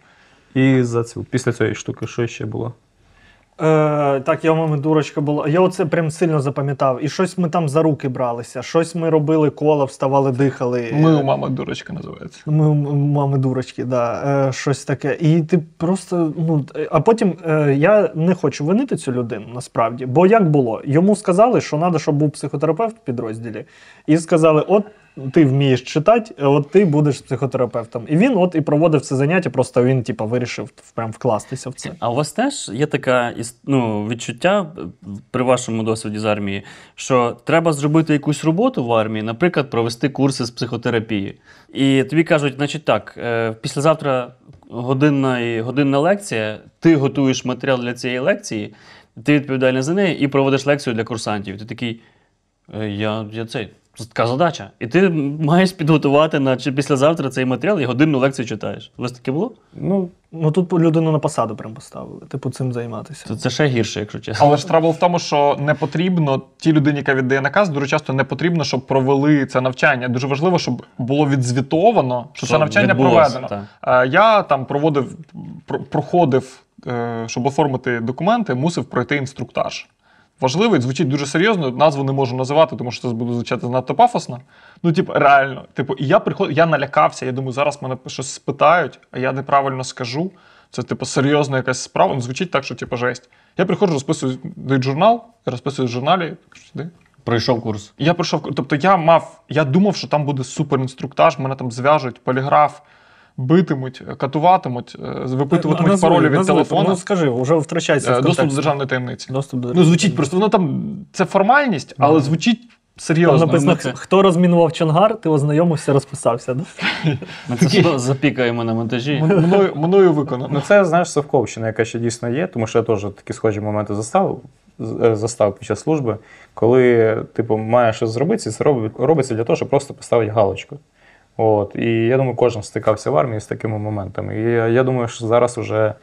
І за цю, після цієї штуки, що ще було? Е, так, я у мами дурочка була. Я оце прям сильно запам'ятав. І щось ми там за руки бралися, щось ми робили коло, вставали, дихали. Ми у мами дурочка називається. Ми у мами дурочки, да, е, щось таке. І ти просто. Ну, е, а потім е, я не хочу винити цю людину насправді. Бо як було? Йому сказали, що треба, щоб був психотерапевт в підрозділі. І сказали: от ти вмієш читати, е, от ти будеш психотерапевтом. І він от і проводив це заняття, просто він, типа, вирішив прям вкластися в це. А у вас теж є таке ну, відчуття е, при вашому досвіді з армії, що треба зробити якусь роботу в армії, наприклад, провести курси з психотерапії. І тобі кажуть, значить так, е, післязавтра годинна, годинна лекція, ти готуєш матеріал для цієї лекції, ти відповідальний за неї і проводиш лекцію для курсантів. Ти такий, «Е, я, я цей. Це така задача. І ти маєш підготувати на чи післязавтра цей матеріал і годинну лекцію читаєш. У вас таке було? Ну, Ну тут людину на посаду прям поставили, типу, цим займатися. Це, це ще гірше, якщо чесно. Але ж trouble в тому, що не потрібно тій людині, яка віддає наказ, дуже часто не потрібно, щоб провели це навчання. Дуже важливо, щоб було відзвітовано, що, це навчання проведено. так. Е, Я там проводив, проходив, е, щоб оформити документи, мусив пройти інструктаж. Важливий, звучить дуже серйозно, назву не можу називати, тому що це буде звучати занадто пафосно. Ну, типу, реально, типу, і я приход... я налякався, я думаю, зараз мене щось спитають, а я неправильно скажу. Це, типу, серйозна якась справа. Ну, звучить так, що типу, жесть. Я приходжу, розписую дають журнал, я розписую в журналі. «Сюди». Пройшов курс. Я прийшов, тобто я мав, я думав, що там буде суперінструктаж, мене там зв'яжуть, поліграф, битимуть, катуватимуть, е, випитуватимуть Назви, паролі від назви, телефону. Ну скажи, вже втрачається. Е, Доступ до державної таємниці. Доступ до Ну, звучить просто, воно там це формальність, але звучить Там серйозно. написано, Ну, хто розмінував Чонгар, ти ознайомився, розписався. Да? Ми це все запікаємо на монтажі. Мною, мною виконано. ну це, знаєш, совковщина, яка ще дійсно є, тому що я теж такі схожі моменти застав, е, застав під час служби, коли типу, маєш щось зробити, і це робиться для того, щоб просто поставити галочку. От. І я думаю, кожен стикався в армії з такими моментами. І я, я думаю, що зараз вже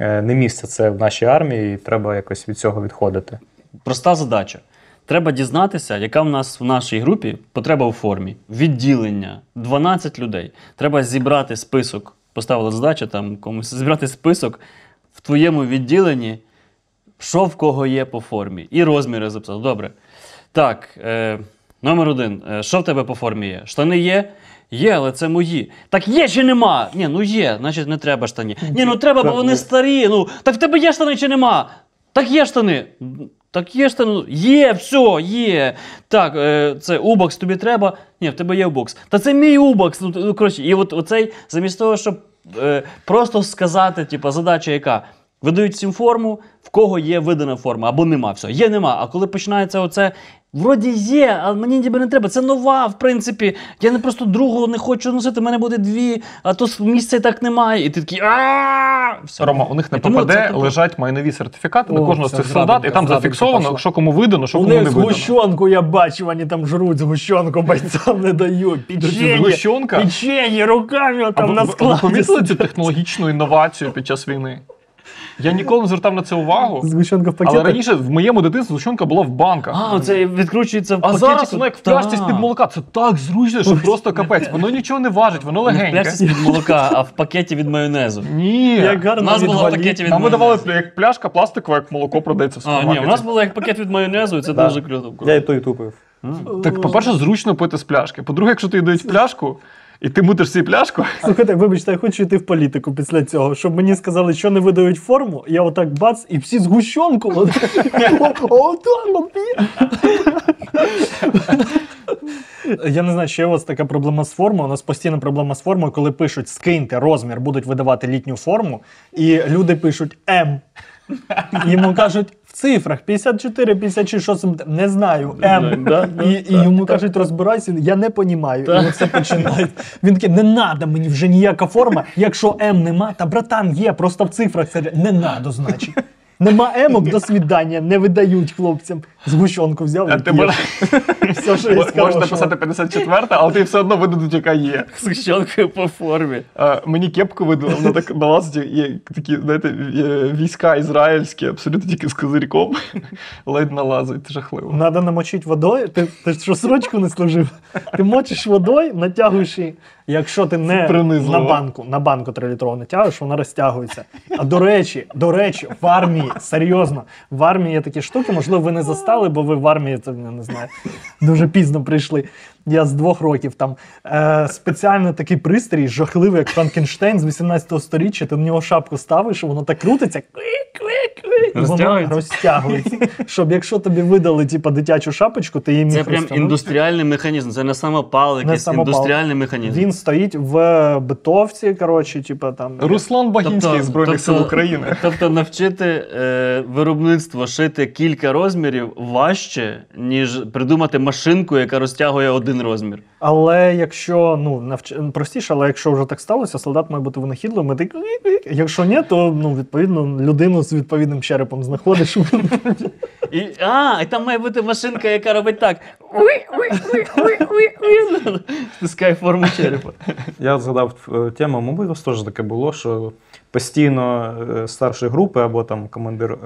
е, не місце це в нашій армії, і треба якось від цього відходити. Проста задача. Треба дізнатися, яка в нас в нашій групі потреба у формі. Відділення 12 людей. Треба зібрати список. Поставила задача там комусь зібрати список в твоєму відділенні, що в кого є по формі. І розміри записати. Добре. Так, е, номер один. Е, що в тебе по формі є? Штани є? Є, але це мої. Так є чи нема? Ні, ну є, значить не треба штані. Ні, ну треба, бо вони старі. Ну, так в тебе є штани чи нема? Так є штани. Так є штани. Ну, Є, все, є. Так, е, це убокс тобі треба. Ні, в тебе є убокс. Та це мій убокс. Ну, ну коротше, і от оцей, замість того, щоб е, просто сказати, типу, задача яка. Видають всім форму, в кого є видана форма, або нема. Все, є, нема. А коли починається оце, вроді є, а мені ніби не треба. Це нова, в принципі. Я не просто другу не хочу носити, в мене буде дві, а то місця і так немає. І ти такий а Все. Рома, у них на тому ППД типу, лежать майнові сертифікати на кожного з цих солдат, і там зафіксовано, пішла. що кому видано, що кому не них видано. згущенку я бачу, вони там жруть згущенку, бойцям не дають. Печенье, печенье руками там на ви- ви складі. помітили цю технологічну інновацію під час війни? Я ніколи не звертав на це увагу. Згущенка в Але раніше в моєму дитинстві згущенка була в банках. А, оце відкручується в А пакетику. зараз воно як в пляшці з-під молока. Це так зручно, що просто капець. Воно нічого не важить, воно Не в легеньке. пляшці з-під молока, а в пакеті від майонезу. Ні. Як У нас було в пакеті від Нам майонезу. видавали як пляшка пластикова, як молоко продається в А, ні, у супермаркеті. нас було як пакет від майонезу, і це дуже круто. Я і то і тупив. Так, по-перше, зручно пити з пляшки. По-друге, якщо тобі дають пляшку, і ти мутиш цю пляшку, Слухайте, вибачте, я хочу йти в політику після цього, щоб мені сказали, що не видають форму, я отак бац, і всі згущенку. от- Я не знаю, чи є у вас така проблема з формою. У нас постійна проблема з формою, коли пишуть скиньте розмір, будуть видавати літню форму, і люди пишуть М. Йому кажуть цифрах 54, 56, що не знаю, М. Да, да, І, і йому кажуть, розбирайся, я не понімаю. І оце починає. Він такий, не надо мені вже ніяка форма. Якщо М нема, та братан є, просто в цифрах це не надо, значить. Нема емок, до свідання, не видають хлопцям. Згущенку взяв. А і ти п'єш. Все, що є з Можна писати 54-та, але ти все одно видадуть, яка є. З щелкою по формі. Е, Мені кепку видали, вона так налазить, є такі, знаєте, е, війська ізраїльські, абсолютно тільки з козирьком, ледь налазить, жахливо. Надо намочити водою. Ти, ти що срочку не служив? Ти мочиш водою, натягуєш її. Якщо ти не принизливо. на банку, на банку 3 літрову натягуєш, вона розтягується. А до речі, до речі, в армії, серйозно, в армії є такі штуки, можливо, ви не застали, бо ви в армії, це не знаю, дуже пізно прийшли. Я з двох років там е, спеціально такий пристрій, жахливий, як Франкенштейн з 18 сторіччя, ти на нього шапку ставиш, і воно так крутиться. і воно Розтягується? Щоб якщо тобі видали типу, дитячу шапочку, ти її міг Це прям розтягнути. індустріальний механізм, це не самопал, якийсь самопал. індустріальний механізм. Він стоїть в битовці, коротше, типу там. Руслан Багінський Збройних сил України. Тобто навчити е, виробництво шити кілька розмірів важче, ніж придумати машинку, яка розтягує один розмір. Але якщо ну навч... простіше, але якщо вже так сталося, солдат має бути винахідливим. і ти... Якщо ні, то ну відповідно людину з відповідним черепом знаходиш. І, а, і там має бути машинка, яка робить так. Стискає форму черепа. Я згадав е, тему, мабуть, у вас теж таке було, що постійно е, старші групи або там командир е,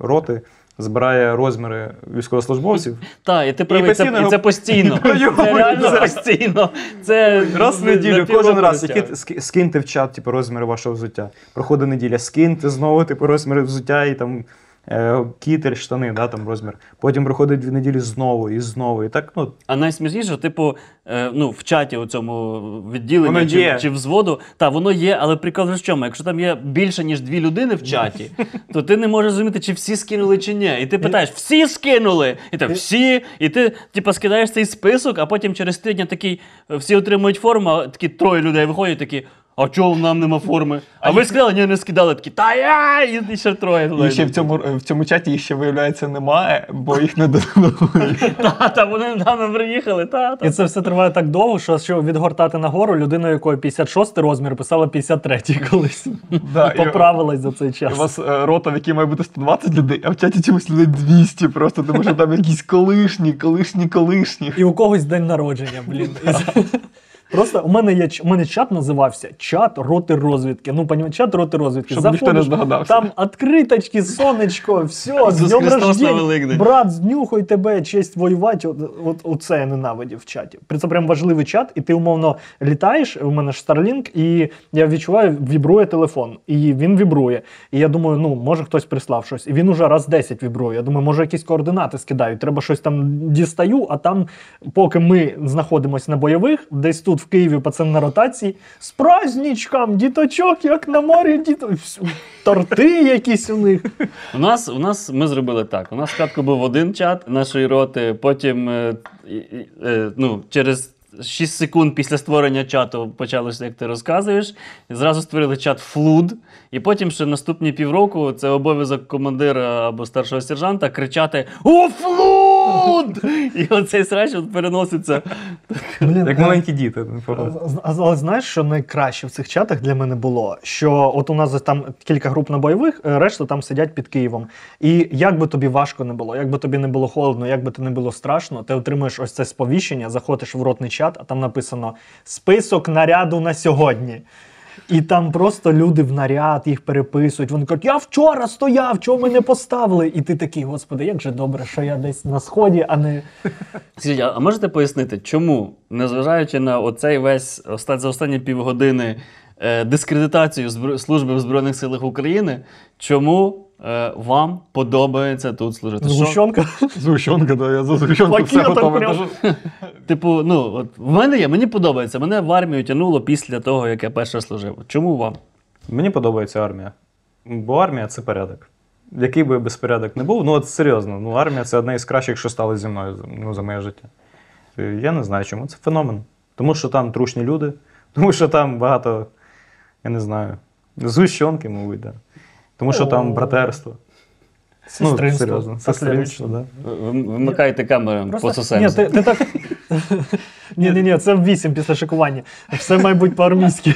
роти збирає розміри військовослужбовців. Так, і ти правий, це, і це постійно. Це реально постійно. Це Раз в неділю, кожен раз, які, скиньте в чат типу, розміри вашого взуття. Проходить неділя, скиньте знову типу, розміри взуття і там кітель, штани, да, там розмір. Потім проходить дві неділі знову і знову. І так, ну, А найсмішніше, типу, е, ну, в чаті у цьому відділенні Воно чи, є. чи взводу, та воно є, але прикол в чому? Якщо там є більше, ніж дві людини в чаті, то ти не можеш зрозуміти, чи всі скинули, чи ні. І ти питаєш, всі скинули! І так, всі, і ти, типу, скидаєш цей список, а потім через тиждень такий, е, всі отримують форму, а такі троє людей виходять такі. А чого нам нема форми? А ви сказали, ні, не скидали такі, та я! І і ще троє. І ще в цьому, в цьому чаті їх ще, виявляється, немає, бо їх не додали. Та, та, вони недавно приїхали, та, та. І це все триває так довго, що щоб відгортати нагору, людина, у якої 56 розмір, писала 53 колись. Да, І поправилась за цей І час. у вас е, рота, в якій має бути 120 людей, а в чаті чомусь людей 200 просто, тому що там якісь колишні, колишні, колишні. І у когось день народження, блін. Просто у мене є у мене чат називався чат роти розвідки. Ну, понімаєте, чат роти розвідки. Щоб ніхто не здогадався. Там відкриточки, сонечко, все, з днем. Великдень. Брат, знюхай тебе, честь воювати. От, от, оце я ненавидів в чаті. Це прям важливий чат, і ти умовно літаєш. У мене ж Starlink, і я відчуваю, вібрує телефон. І він вібрує. І я думаю, ну може хтось прислав щось. І він уже раз 10 вібрує. Я думаю, може якісь координати скидають. Треба щось там дістаю, а там, поки ми знаходимося на бойових, десь тут в Києві пацан на ротації, з праздничком, діточок, як на морі, діто... торти якісь у них. У нас, у нас ми зробили так. У нас спочатку був один чат нашої роти, потім е, е, ну, через 6 секунд після створення чату почалося, як ти розказуєш. І зразу створили чат Флуд. І потім ще наступні півроку це обов'язок командира або старшого сержанта кричати О, Флуд! І оцей срач от переноситься. Блін, як е, маленькі діти. з- Але знаєш, що найкраще в цих чатах для мене було? Що от у нас там кілька груп на бойових, е, решта там сидять під Києвом. І як би тобі важко не було, як би тобі не було холодно, як би тобі не було страшно, ти отримуєш ось це сповіщення, заходиш в ротний чат, а там написано список наряду на сьогодні. І там просто люди в наряд їх переписують. Вони кажуть, я вчора стояв, чого мене поставили? І ти такий, господи, як же добре, що я десь на сході, а не Скажіть, а можете пояснити, чому, незважаючи на оцей весь за останні півгодини е, дискредитацію служби в Збройних силах України, чому е, вам подобається тут служити? Згущенка. Згущенка, да, я за згущенку все Пакетом готове. прям. Даже- Типу, ну от в мене є, мені подобається. Мене в армію тягнуло після того, як я перше служив. Чому вам? Мені подобається армія. Бо армія це порядок. Який би безпорядок не був, ну от серйозно, ну армія це одне із кращих, що стало зі мною ну, за моє життя. Е, Я не знаю, чому. Це феномен. Тому що там трушні люди, тому що там багато, я не знаю, згущенки, мабуть, да. Тому що там братерство. Сестринство. Ну, серйозно, сестринство, да. Вимикайте камеру, Просто- пососемся. Ні, ти, ти так. Ні, ні, ні, це в 8 після шикування. Все має бути по-армійськи.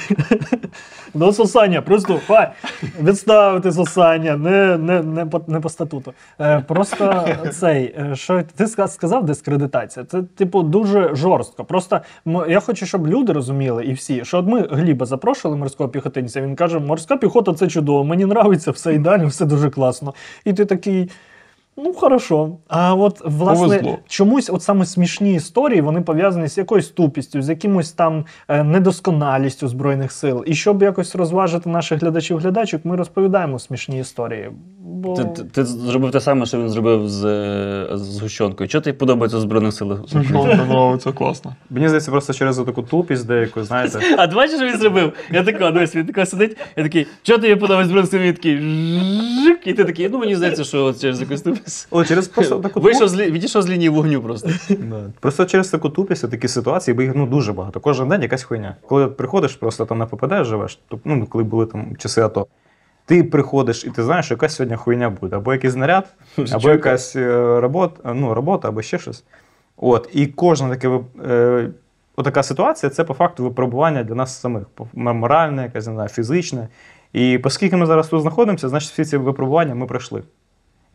До сосання, просто хай, відставити сосання, не, не, не, по, не по статуту. Е, просто цей, е, що ти сказав, дискредитація. Це, типу, дуже жорстко. Просто я хочу, щоб люди розуміли і всі, що от ми Гліба запрошували морського піхотинця. Він каже: морська піхота це чудово, мені нравиться, все ідеально, все дуже класно. І ти такий. Ну, хорошо. А от власне Повезло. чомусь, от саме смішні історії, вони пов'язані з якоюсь тупістю, з якимось там е, недосконалістю збройних сил. І щоб якось розважити наших глядачів-глядачок, ми розповідаємо смішні історії. Бо... Ти, ти, ти зробив те саме, що він зробив з, з згущенкою. Чого тобі подобається Збройних силах? Мені подобається класно. Мені здається, просто через таку тупість деяку, знаєте. А бачиш, що він зробив? Я такий, дивись, він тако сидить, я такий, чого тобі подобається Збройних сил? Він такий, і ти такий, ну мені здається, що через якусь тупість. О, через просто таку Вийшов з лі- відійшов з лінії вогню просто. Да. Просто через таку тупість, і такі ситуації, бо їх ну, дуже багато. Кожен день якась хуйня. Коли приходиш, просто там на ППД живеш, то, ну, коли були там часи АТО, ти приходиш і ти знаєш, що якась сьогодні хуйня буде. Або якийсь знаряд, або якась е, робота, ну, робота, або ще щось. От. І кожна таке, вип- е, отака ситуація це по факту випробування для нас самих. По- Моральне, якесь, не знаю, фізичне. І оскільки ми зараз тут знаходимося, значить всі ці випробування ми пройшли.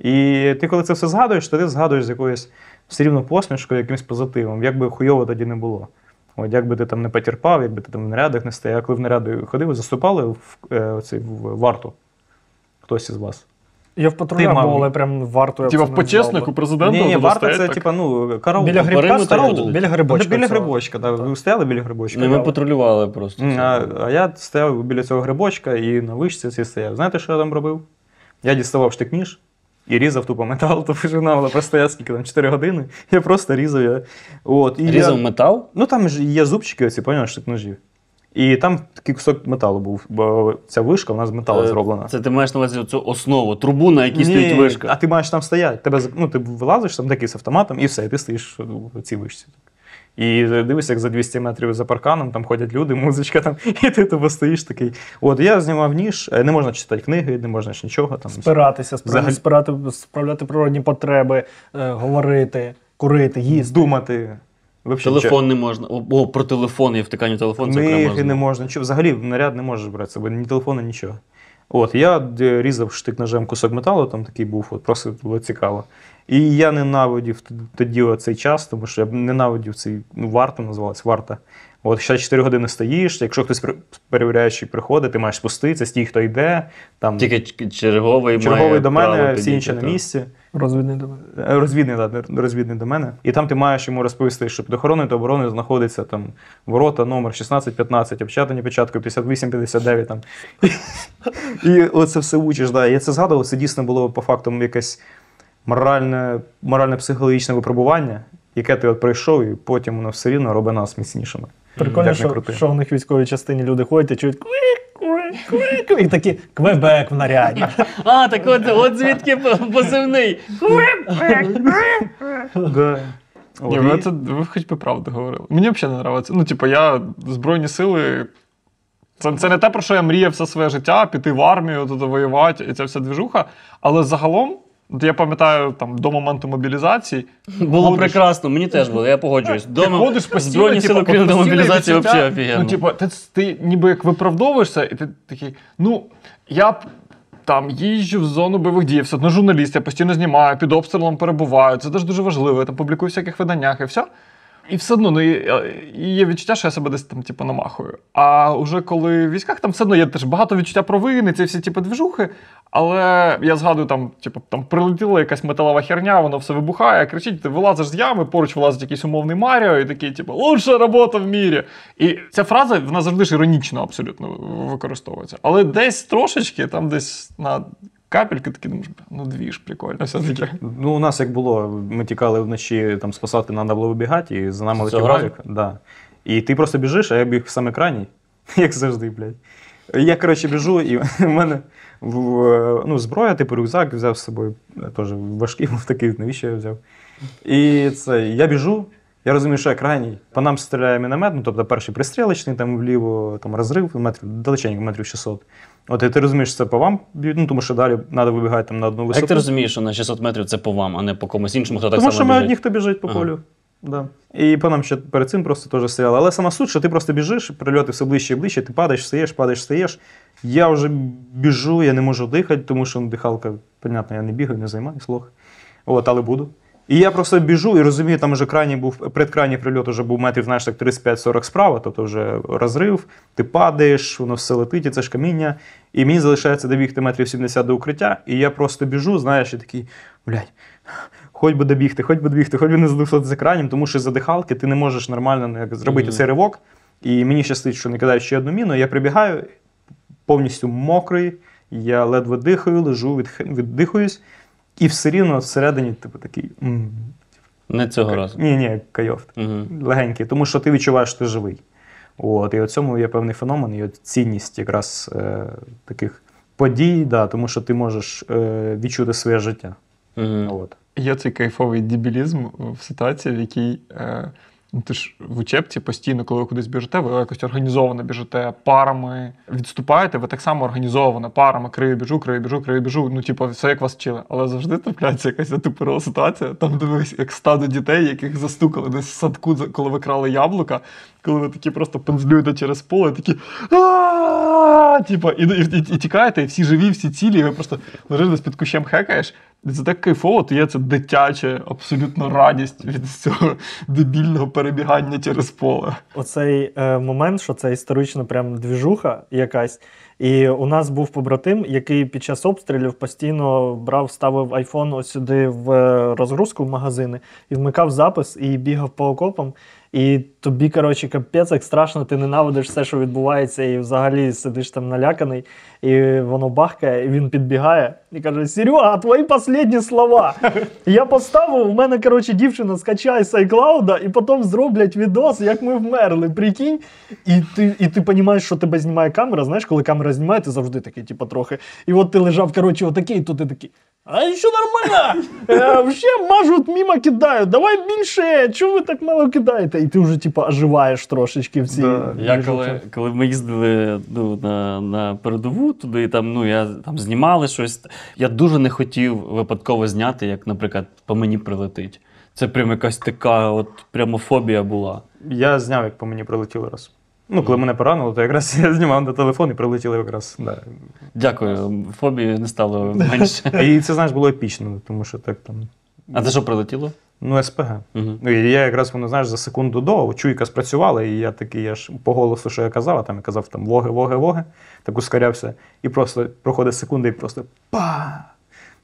І ти, коли це все згадуєш, то ти згадуєш з якоюсь все рівно посмішкою, якимось позитивом, як би хуйово тоді не було. От як би ти там не потерпав, якби ти там в нарядах не стояв. Я коли в наряди ходив, заступали в, е, оцей, в варту. Хтось із вас. Я в патрулях мав- був, але прям варту я Типа в почеснику президента. ні, ні, варта це так. типа, ну, караул. Біля грибка старого, біля грибочка. біля цього. грибочка, да. ви стояли біля грибочка. Ну, ми патрулювали просто. А, а я стояв біля цього грибочка і на вишці цій стояв. Знаєте, що я там робив? Я діставав штик-ніж і різав тупо метал, то починав просто я скільки там 4 години. Я просто різав. Я... От, і Різав я... метал? Ну там ж є зубчики, оці, поняв, ножів. І там такий кусок металу був, бо ця вишка у нас з металу Е, зроблена. Це ти маєш на увазі цю основу, трубу, на якій Ні, стоїть вишка. А ти маєш там стояти. Тебе, ну, ти вилазиш там такий з автоматом, і все, ти стоїш в цій вишці. І дивишся, як за 200 метрів за парканом, там ходять люди, музичка там, і ти тобі стоїш такий. От я знімав ніж, е, не можна читати книги, не можна ж нічого. Там. Спиратися, справ- Взагалі- спирати, справляти природні потреби, е, говорити, курити, їсти. Думати. Вообще Телефон не можна. О, о, про телефон і втикання в телефон це окремо. Книги не можна, нічого. Взагалі в наряд не можеш брати з собою, ні телефону, нічого. От, я різав штик ножем кусок металу, там такий був, от, просто було цікаво. І я ненавидів тоді цей час, тому що я б ненавидів цей ну, варта називалась варта. От ще 4 години стоїш, якщо хтось перевіряючий приходить, ти маєш спуститися, стій, хто йде. Там Тільки черговий, черговий має до мене, право всі інші на місці. Розвідний до мене. Е, Розвідний, да, розвідний до мене. І там ти маєш йому розповісти, що під охороною та оборони знаходиться там ворота номер 1615, обчатані початку 58-59 там. І оце все учиш. Да. Я це згадував, це дійсно було по факту якесь моральне, морально-психологічне випробування, яке ти от пройшов, і потім воно все рівно робить нас міцнішими. Прикольно, що, що в них в військовій частині люди ходять і чують квик, квик, квик, і такі квебек в наряді. А, так от, от звідки позивний. Да. Ні, ви, це, ви хоч би правду говорили. Мені взагалі не подобається. Ну, типу, я Збройні сили. Це, це не те, про що я мріяв все своє життя, піти в армію, тут воювати, і це вся двіжуха. Але загалом, я пам'ятаю, там, до моменту мобілізації, Було Ходиш. прекрасно, мені теж було, я погоджуюсь. ти ходиш постійно, Збройні типу, сили України до мобілізації взагалі офігенно. Ну, типу, ти, ти ніби як виправдовуєшся, і ти такий, ну, я б там їжджу в зону бойових дій, все одно журналіст, я постійно знімаю, під обстрілом перебуваю. Це теж дуже важливо. Я там публікую в всяких виданнях і все. І все одно, ну, і є відчуття, що я себе десь там, типу, намахую. А вже коли в військах, там все одно є теж багато відчуття провини, ці всі типу, двіжухи. Але я згадую, там, типу, там прилетіла якась металова херня, воно все вибухає, кричить, ти вилазиш з ями, поруч вилазить якийсь умовний Маріо, і такий, типу, лучша робота в мірі. І ця фраза, вона завжди ж іронічно абсолютно використовується. Але десь трошечки, там десь на капельки такі думаєш, ну дві ж прикольно, все-таки. Ну, у нас як було, ми тікали вночі там спасати, треба було вибігати, і за нами летів гра? Да. І ти просто біжиш, а я біг саме крайній, як завжди, блядь. Я, коротше, біжу, і в мене в, ну, зброя, типу рюкзак взяв з собою, теж важкий був такий, навіщо я взяв. І це, я біжу, Я розумію, що я крайній. По нам стріляє міномет, ну тобто перший пристрілочний, там вліво там розрив, метрів далеченько, метрів 600. От і ти розумієш, що це по вам ну тому що далі треба вибігати там на одну А висоту. як ти розумієш, що на 600 метрів це по вам, а не по комусь іншому, хто так Тому само що ми біжить? одні, хто біжить по Ага. полю. Да. І по нам ще перед цим просто теж стріляли. Але сама суть, що ти просто біжиш, прильоти все ближче і ближче, ти падаєш, встаєш, падаєш, встаєш. Я вже біжу, я не можу дихати, тому що ну, дихалка, понятно, я не бігаю, не займаюсь лох. От, але буду. І я просто біжу і розумію, там вже крайній був, предкрайній прильот вже був метрів, знаєш, так 35-40 справа, тобто вже розрив, ти падаєш, воно все летить, і це ж каміння. І мені залишається добігти метрів 70 до укриття, і я просто біжу, знаєш, і такий, блядь, хоч би добігти, хоч би добігти, хоч би не задушити з екранів, тому що за дихалки ти не можеш нормально ну, як, зробити Мгм. цей ривок. І мені щастить, що не кидають ще одну міну. Я прибігаю повністю мокрий, я ледве дихаю, лежу, віддихуюсь, і все рівно всередині, типу, такий. Не цього разу. Ні, ні, кайофт. Угу. Легенький, тому що ти відчуваєш, що ти живий. От, і у цьому є певний феномен, і от цінність якраз е, таких подій, да, тому що ти можеш е, відчути своє життя. Угу. От. Є цей кайфовий дебілізм в ситуації, в якій е, ну, ти ж в учебці постійно, коли ви кудись біжите, ви якось організовано біжите парами, відступаєте, ви так само організовано парами, крию біжу, крию біжу, крию біжу. Ну, типу, все як вас вчили. Але завжди трапляється якась тупорова ситуація. Там дивись, як стадо дітей, яких застукали десь в садку, коли ви крали яблука, коли ви такі просто пензлюєте через поле, такі Типа, і, тікаєте, і всі живі, всі цілі, і ви просто лежиш десь під кущем хекаєш. Це так кайфово, то є це дитяча абсолютно радість від цього дебільного перебігання через поле. Оцей е, момент, що це історична прям двіжуха якась. І у нас був побратим, який під час обстрілів постійно брав, ставив айфон ось сюди в е, розгрузку в магазини і вмикав запис і бігав по окопам. І тобі, коротше, капець, як страшно, ти ненавидиш все, що відбувається, і взагалі сидиш там наляканий, і воно бахкає, і він підбігає і каже: Серега, твої останні слова. Я поставив, у мене, коротше, дівчина скачає з iCloud, і потім зроблять відос, як ми вмерли. Прикинь. І ти, і ти розумієш, що тебе знімає камера. Знаєш, коли камера знімає, ти завжди такий, типу, трохи. І от ти лежав, коротше, отакий, і тут ти такий. А що нормально? Е, Вообще мажуть, мимо кидають. Давай більше. Чого ви так мало кидаєте? І ти вже, типу, оживаєш трошечки в цій. Да. Я коли, коли ми їздили ну, на, на передову туди, там, ну, я, там знімали щось. Я дуже не хотів випадково зняти, як, наприклад, по мені прилетить. Це прям якась така от прямо фобія була. Я зняв, як по мені прилетіло раз. Ну, коли мене поранило, то якраз я знімав на телефон і прилетіло якраз. Да. Дякую, фобії не стало менше. І це, знаєш, було епічно, тому що так там. А це що прилетіло? Ну, СПГ. Угу. Ну, і я якраз воно, знаєш, за секунду до чуйка спрацювала, і я такий, я ж по голосу, що я казав, а там я казав там воги, воги, воги, так ускорявся. І просто проходить секунда, і просто па.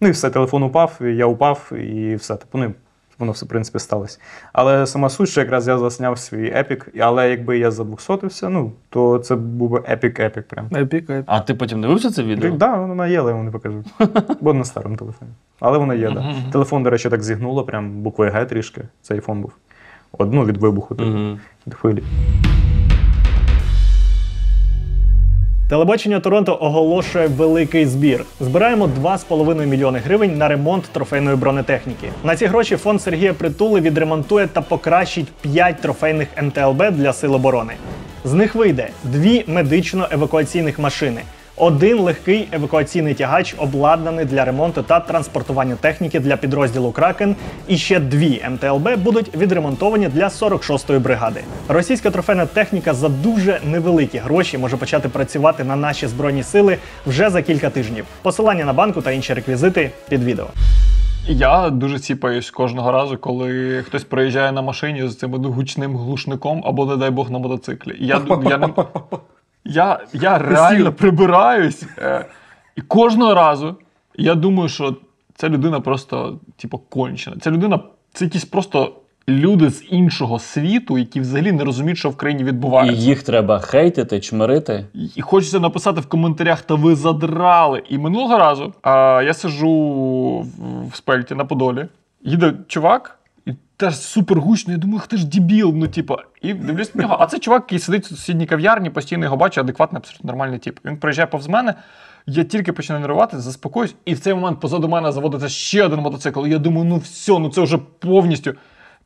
Ну і все, телефон упав, і я упав, і все. Типу, ну, воно все, в принципі, сталося. Але сама суть, що якраз я засняв свій epic, але якби я задвухсотився, ну, то це був би epic-epic прям. Epic, epic. А ти потім дивився це відео? Так, да, вона є, але я вам не покажу. Бо на старому телефоні. Але вона є, так. Да. Телефон, до речі, так зігнуло, прям буквою Г трішки. Це айфон був. Одну від вибуху, типу, Угу. від хвилі. Телебачення Торонто оголошує великий збір. Збираємо 2,5 мільйони гривень на ремонт трофейної бронетехніки. На ці гроші фонд Сергія Притули відремонтує та покращить 5 трофейних МТЛБ для сил оборони. З них вийде дві медично-евакуаційних машини. Один легкий евакуаційний тягач, обладнаний для ремонту та транспортування техніки для підрозділу Кракен. І ще дві МТЛБ будуть відремонтовані для 46-ї бригади. Російська трофейна техніка за дуже невеликі гроші може почати працювати на наші збройні сили вже за кілька тижнів. Посилання на банку та інші реквізити під відео. Я дуже ціпаюсь кожного разу, коли хтось приїжджає на машині з цим гучним глушником або, не дай Бог, на мотоциклі. Я, я, не, я, я реально прибираюсь. Е, і кожного разу я думаю, що ця людина просто, типу, кончена. Ця людина це якісь просто люди з іншого світу, які взагалі не розуміють, що в країні відбувається. І їх треба хейтити, чмирити. І хочеться написати в коментарях, та ви задрали. І минулого разу а, я сижу в, в спельті на Подолі, їде чувак, і теж супер гучно. Я думаю, ти ж дебіл, ну типу. І дивлюсь на нього. А це чувак, який сидить в сусідній кав'ярні, постійно його бачу, адекватний, абсолютно нормальний тип. Він приїжджає повз мене. Я тільки починаю нервувати, заспокоюсь, і в цей момент позаду мене заводиться ще один мотоцикл. І я думаю, ну все, ну це вже повністю.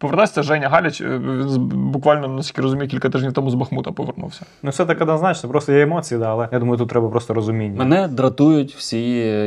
Повертається Женя Галіч, е, з- буквально, наскільки розумію, кілька тижнів тому з Бахмута повернувся. Ну, все так однозначно, просто є емоції, да, але я думаю, тут треба просто розуміння. Мене дратують всі.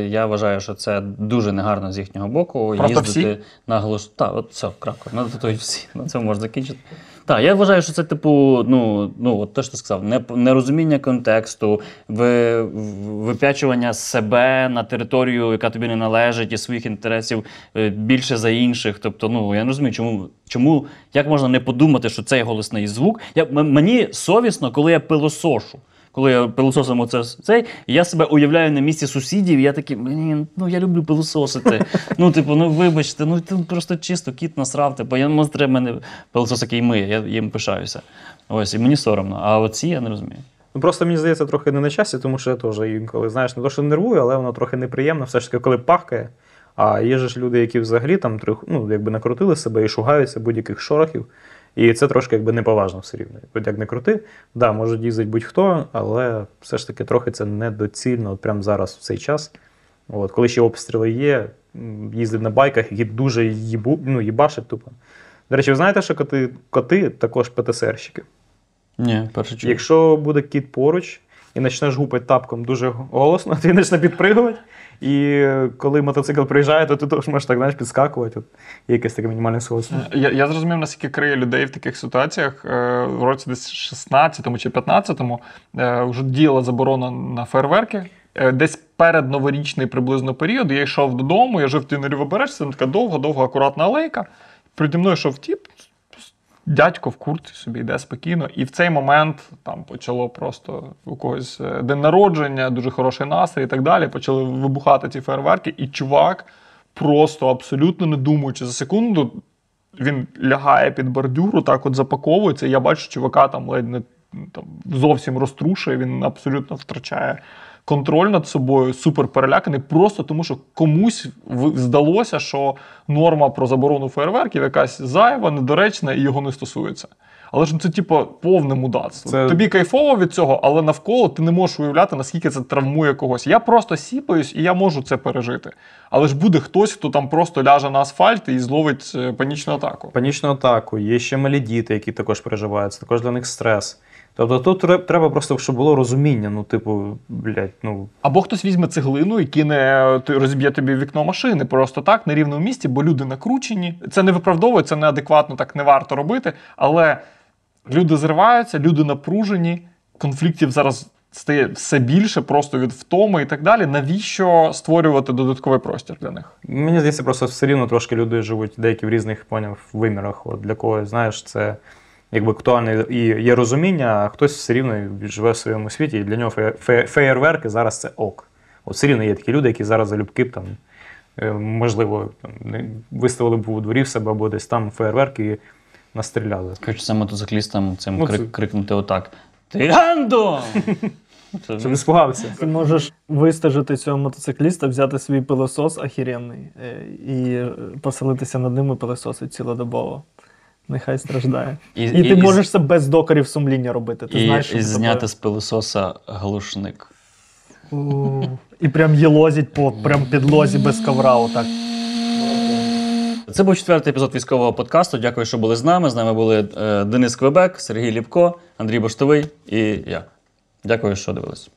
Я вважаю, що це дуже негарно з їхнього боку. Просто їздити всі? на голос. Так, от все, крапка. Мене дратують всі. На цьому можна закінчити. Так, я вважаю, що це, типу, ну, ну от те, що ти сказав, не, нерозуміння контексту, ви, вип'ячування себе на територію, яка тобі не належить, і своїх інтересів е, більше за інших. Тобто, ну я не розумію, чому, чому як можна не подумати, що це є голосний звук. Я, мені совісно, коли я пилосошу. Коли я пилососом оце цей, я себе уявляю на місці сусідів, і я такий, блін, ну я люблю пилососити. Ну, типу, ну вибачте, ну там просто чисто кіт насрав, типу, я ну, треба мене пилосос, який миє, я їм пишаюся. Ось, і мені соромно. А оці я не розумію. Ну просто мені здається, трохи не на часі, тому що я теж інколи, знаєш, не то, що нервую, але воно трохи неприємно, все ж таки, коли пахкає. А є ж люди, які взагалі там трохи, ну, якби накрутили себе і шугаються будь-яких шорохів. І це трошки якби неповажно все рівно. От як не крути, да, може їздить будь-хто, але все ж таки трохи це недоцільно, от прямо зараз в цей час. От, коли ще обстріли є, їздить на байках, які дуже їбу, ну, їбашать тупо. До речі, ви знаєте, що коти, коти також ПТСРщики. Ні, перше чую. Якщо буде кіт поруч і почнеш гупати тапком дуже голосно, ти почне підпригувати. І коли мотоцикл приїжджає, то ти теж можеш так знаєш, підскакувати. От якесь таке мінімальне сходство. Я, я зрозумів, наскільки криє людей в таких ситуаціях. Е, В році десь 16-му чи 15-му е, вже діяла заборона на фейерверки. Е, Десь перед новорічний приблизно період я йшов додому, я жив в Тінерівобережці, там така довга-довга акуратна алейка. Переді мною йшов тіп, дядько в куртці собі йде спокійно. І в цей момент там почало просто у когось е, день народження, дуже хороший настрій і так далі. Почали вибухати ці фейерверки, і чувак просто абсолютно не думаючи за секунду. Він лягає під бордюру, так от запаковується. і Я бачу, чувака там ледь не там, зовсім розтрушує, він абсолютно втрачає контроль над собою, супер переляканий, просто тому що комусь здалося, що норма про заборону фейерверків якась зайва, недоречна і його не стосується. Але ж ну, це, типу, повне мудацтво. Це- Тобі кайфово від цього, але навколо ти не можеш уявляти, наскільки це травмує когось. Я просто сіпаюсь і я можу це пережити. Але ж буде хтось, хто там просто ляже на асфальт і зловить е, панічну атаку. Панічну атаку, є ще малі діти, які також переживають, це також для них стрес. Тобто тут треба просто, щоб було розуміння. Ну, типу, блядь, ну Або хтось візьме цеглину і кине, розіб'є тобі вікно машини просто так, на рівному місці, бо люди накручені. Це не виправдовує, це неадекватно, так не варто робити. Але люди зриваються, люди напружені, конфліктів зараз стає все більше, просто від втоми і так далі. Навіщо створювати додатковий простір для них? Мені здається, просто все рівно трошки люди живуть деякі в різних поняв вимірах. От для когось, знаєш, це якби актуальне і є розуміння, а хтось все рівно живе в своєму світі, і для нього фе- фе- феєрверки зараз це ок. От все рівно є такі люди, які зараз залюбки б там, е, можливо, там, виставили б у дворі в себе або десь там феєрверки і настріляли. Хочеться мотоциклістам цим Ну, крик, це- крикнути отак. Ти гандо! Це- Щоб не спугався. Ти можеш вистежити цього мотоцикліста, взяти свій пилосос охеренний е, і е, поселитися над ним і пилососить цілодобово. Нехай страждає. І- І, і- ти і- можеш це без докорів сумління робити. Ти І, знаєш, і зняти тобою. з пилососа глушник. І прям єлозить по прям підлозі без ковра. Отак. Це був четвертий епізод військового подкасту. Дякую, що були з нами. З нами були е, Денис Квебек, Сергій Ліпко, Андрій Боштовий і я. Дякую, що дивились.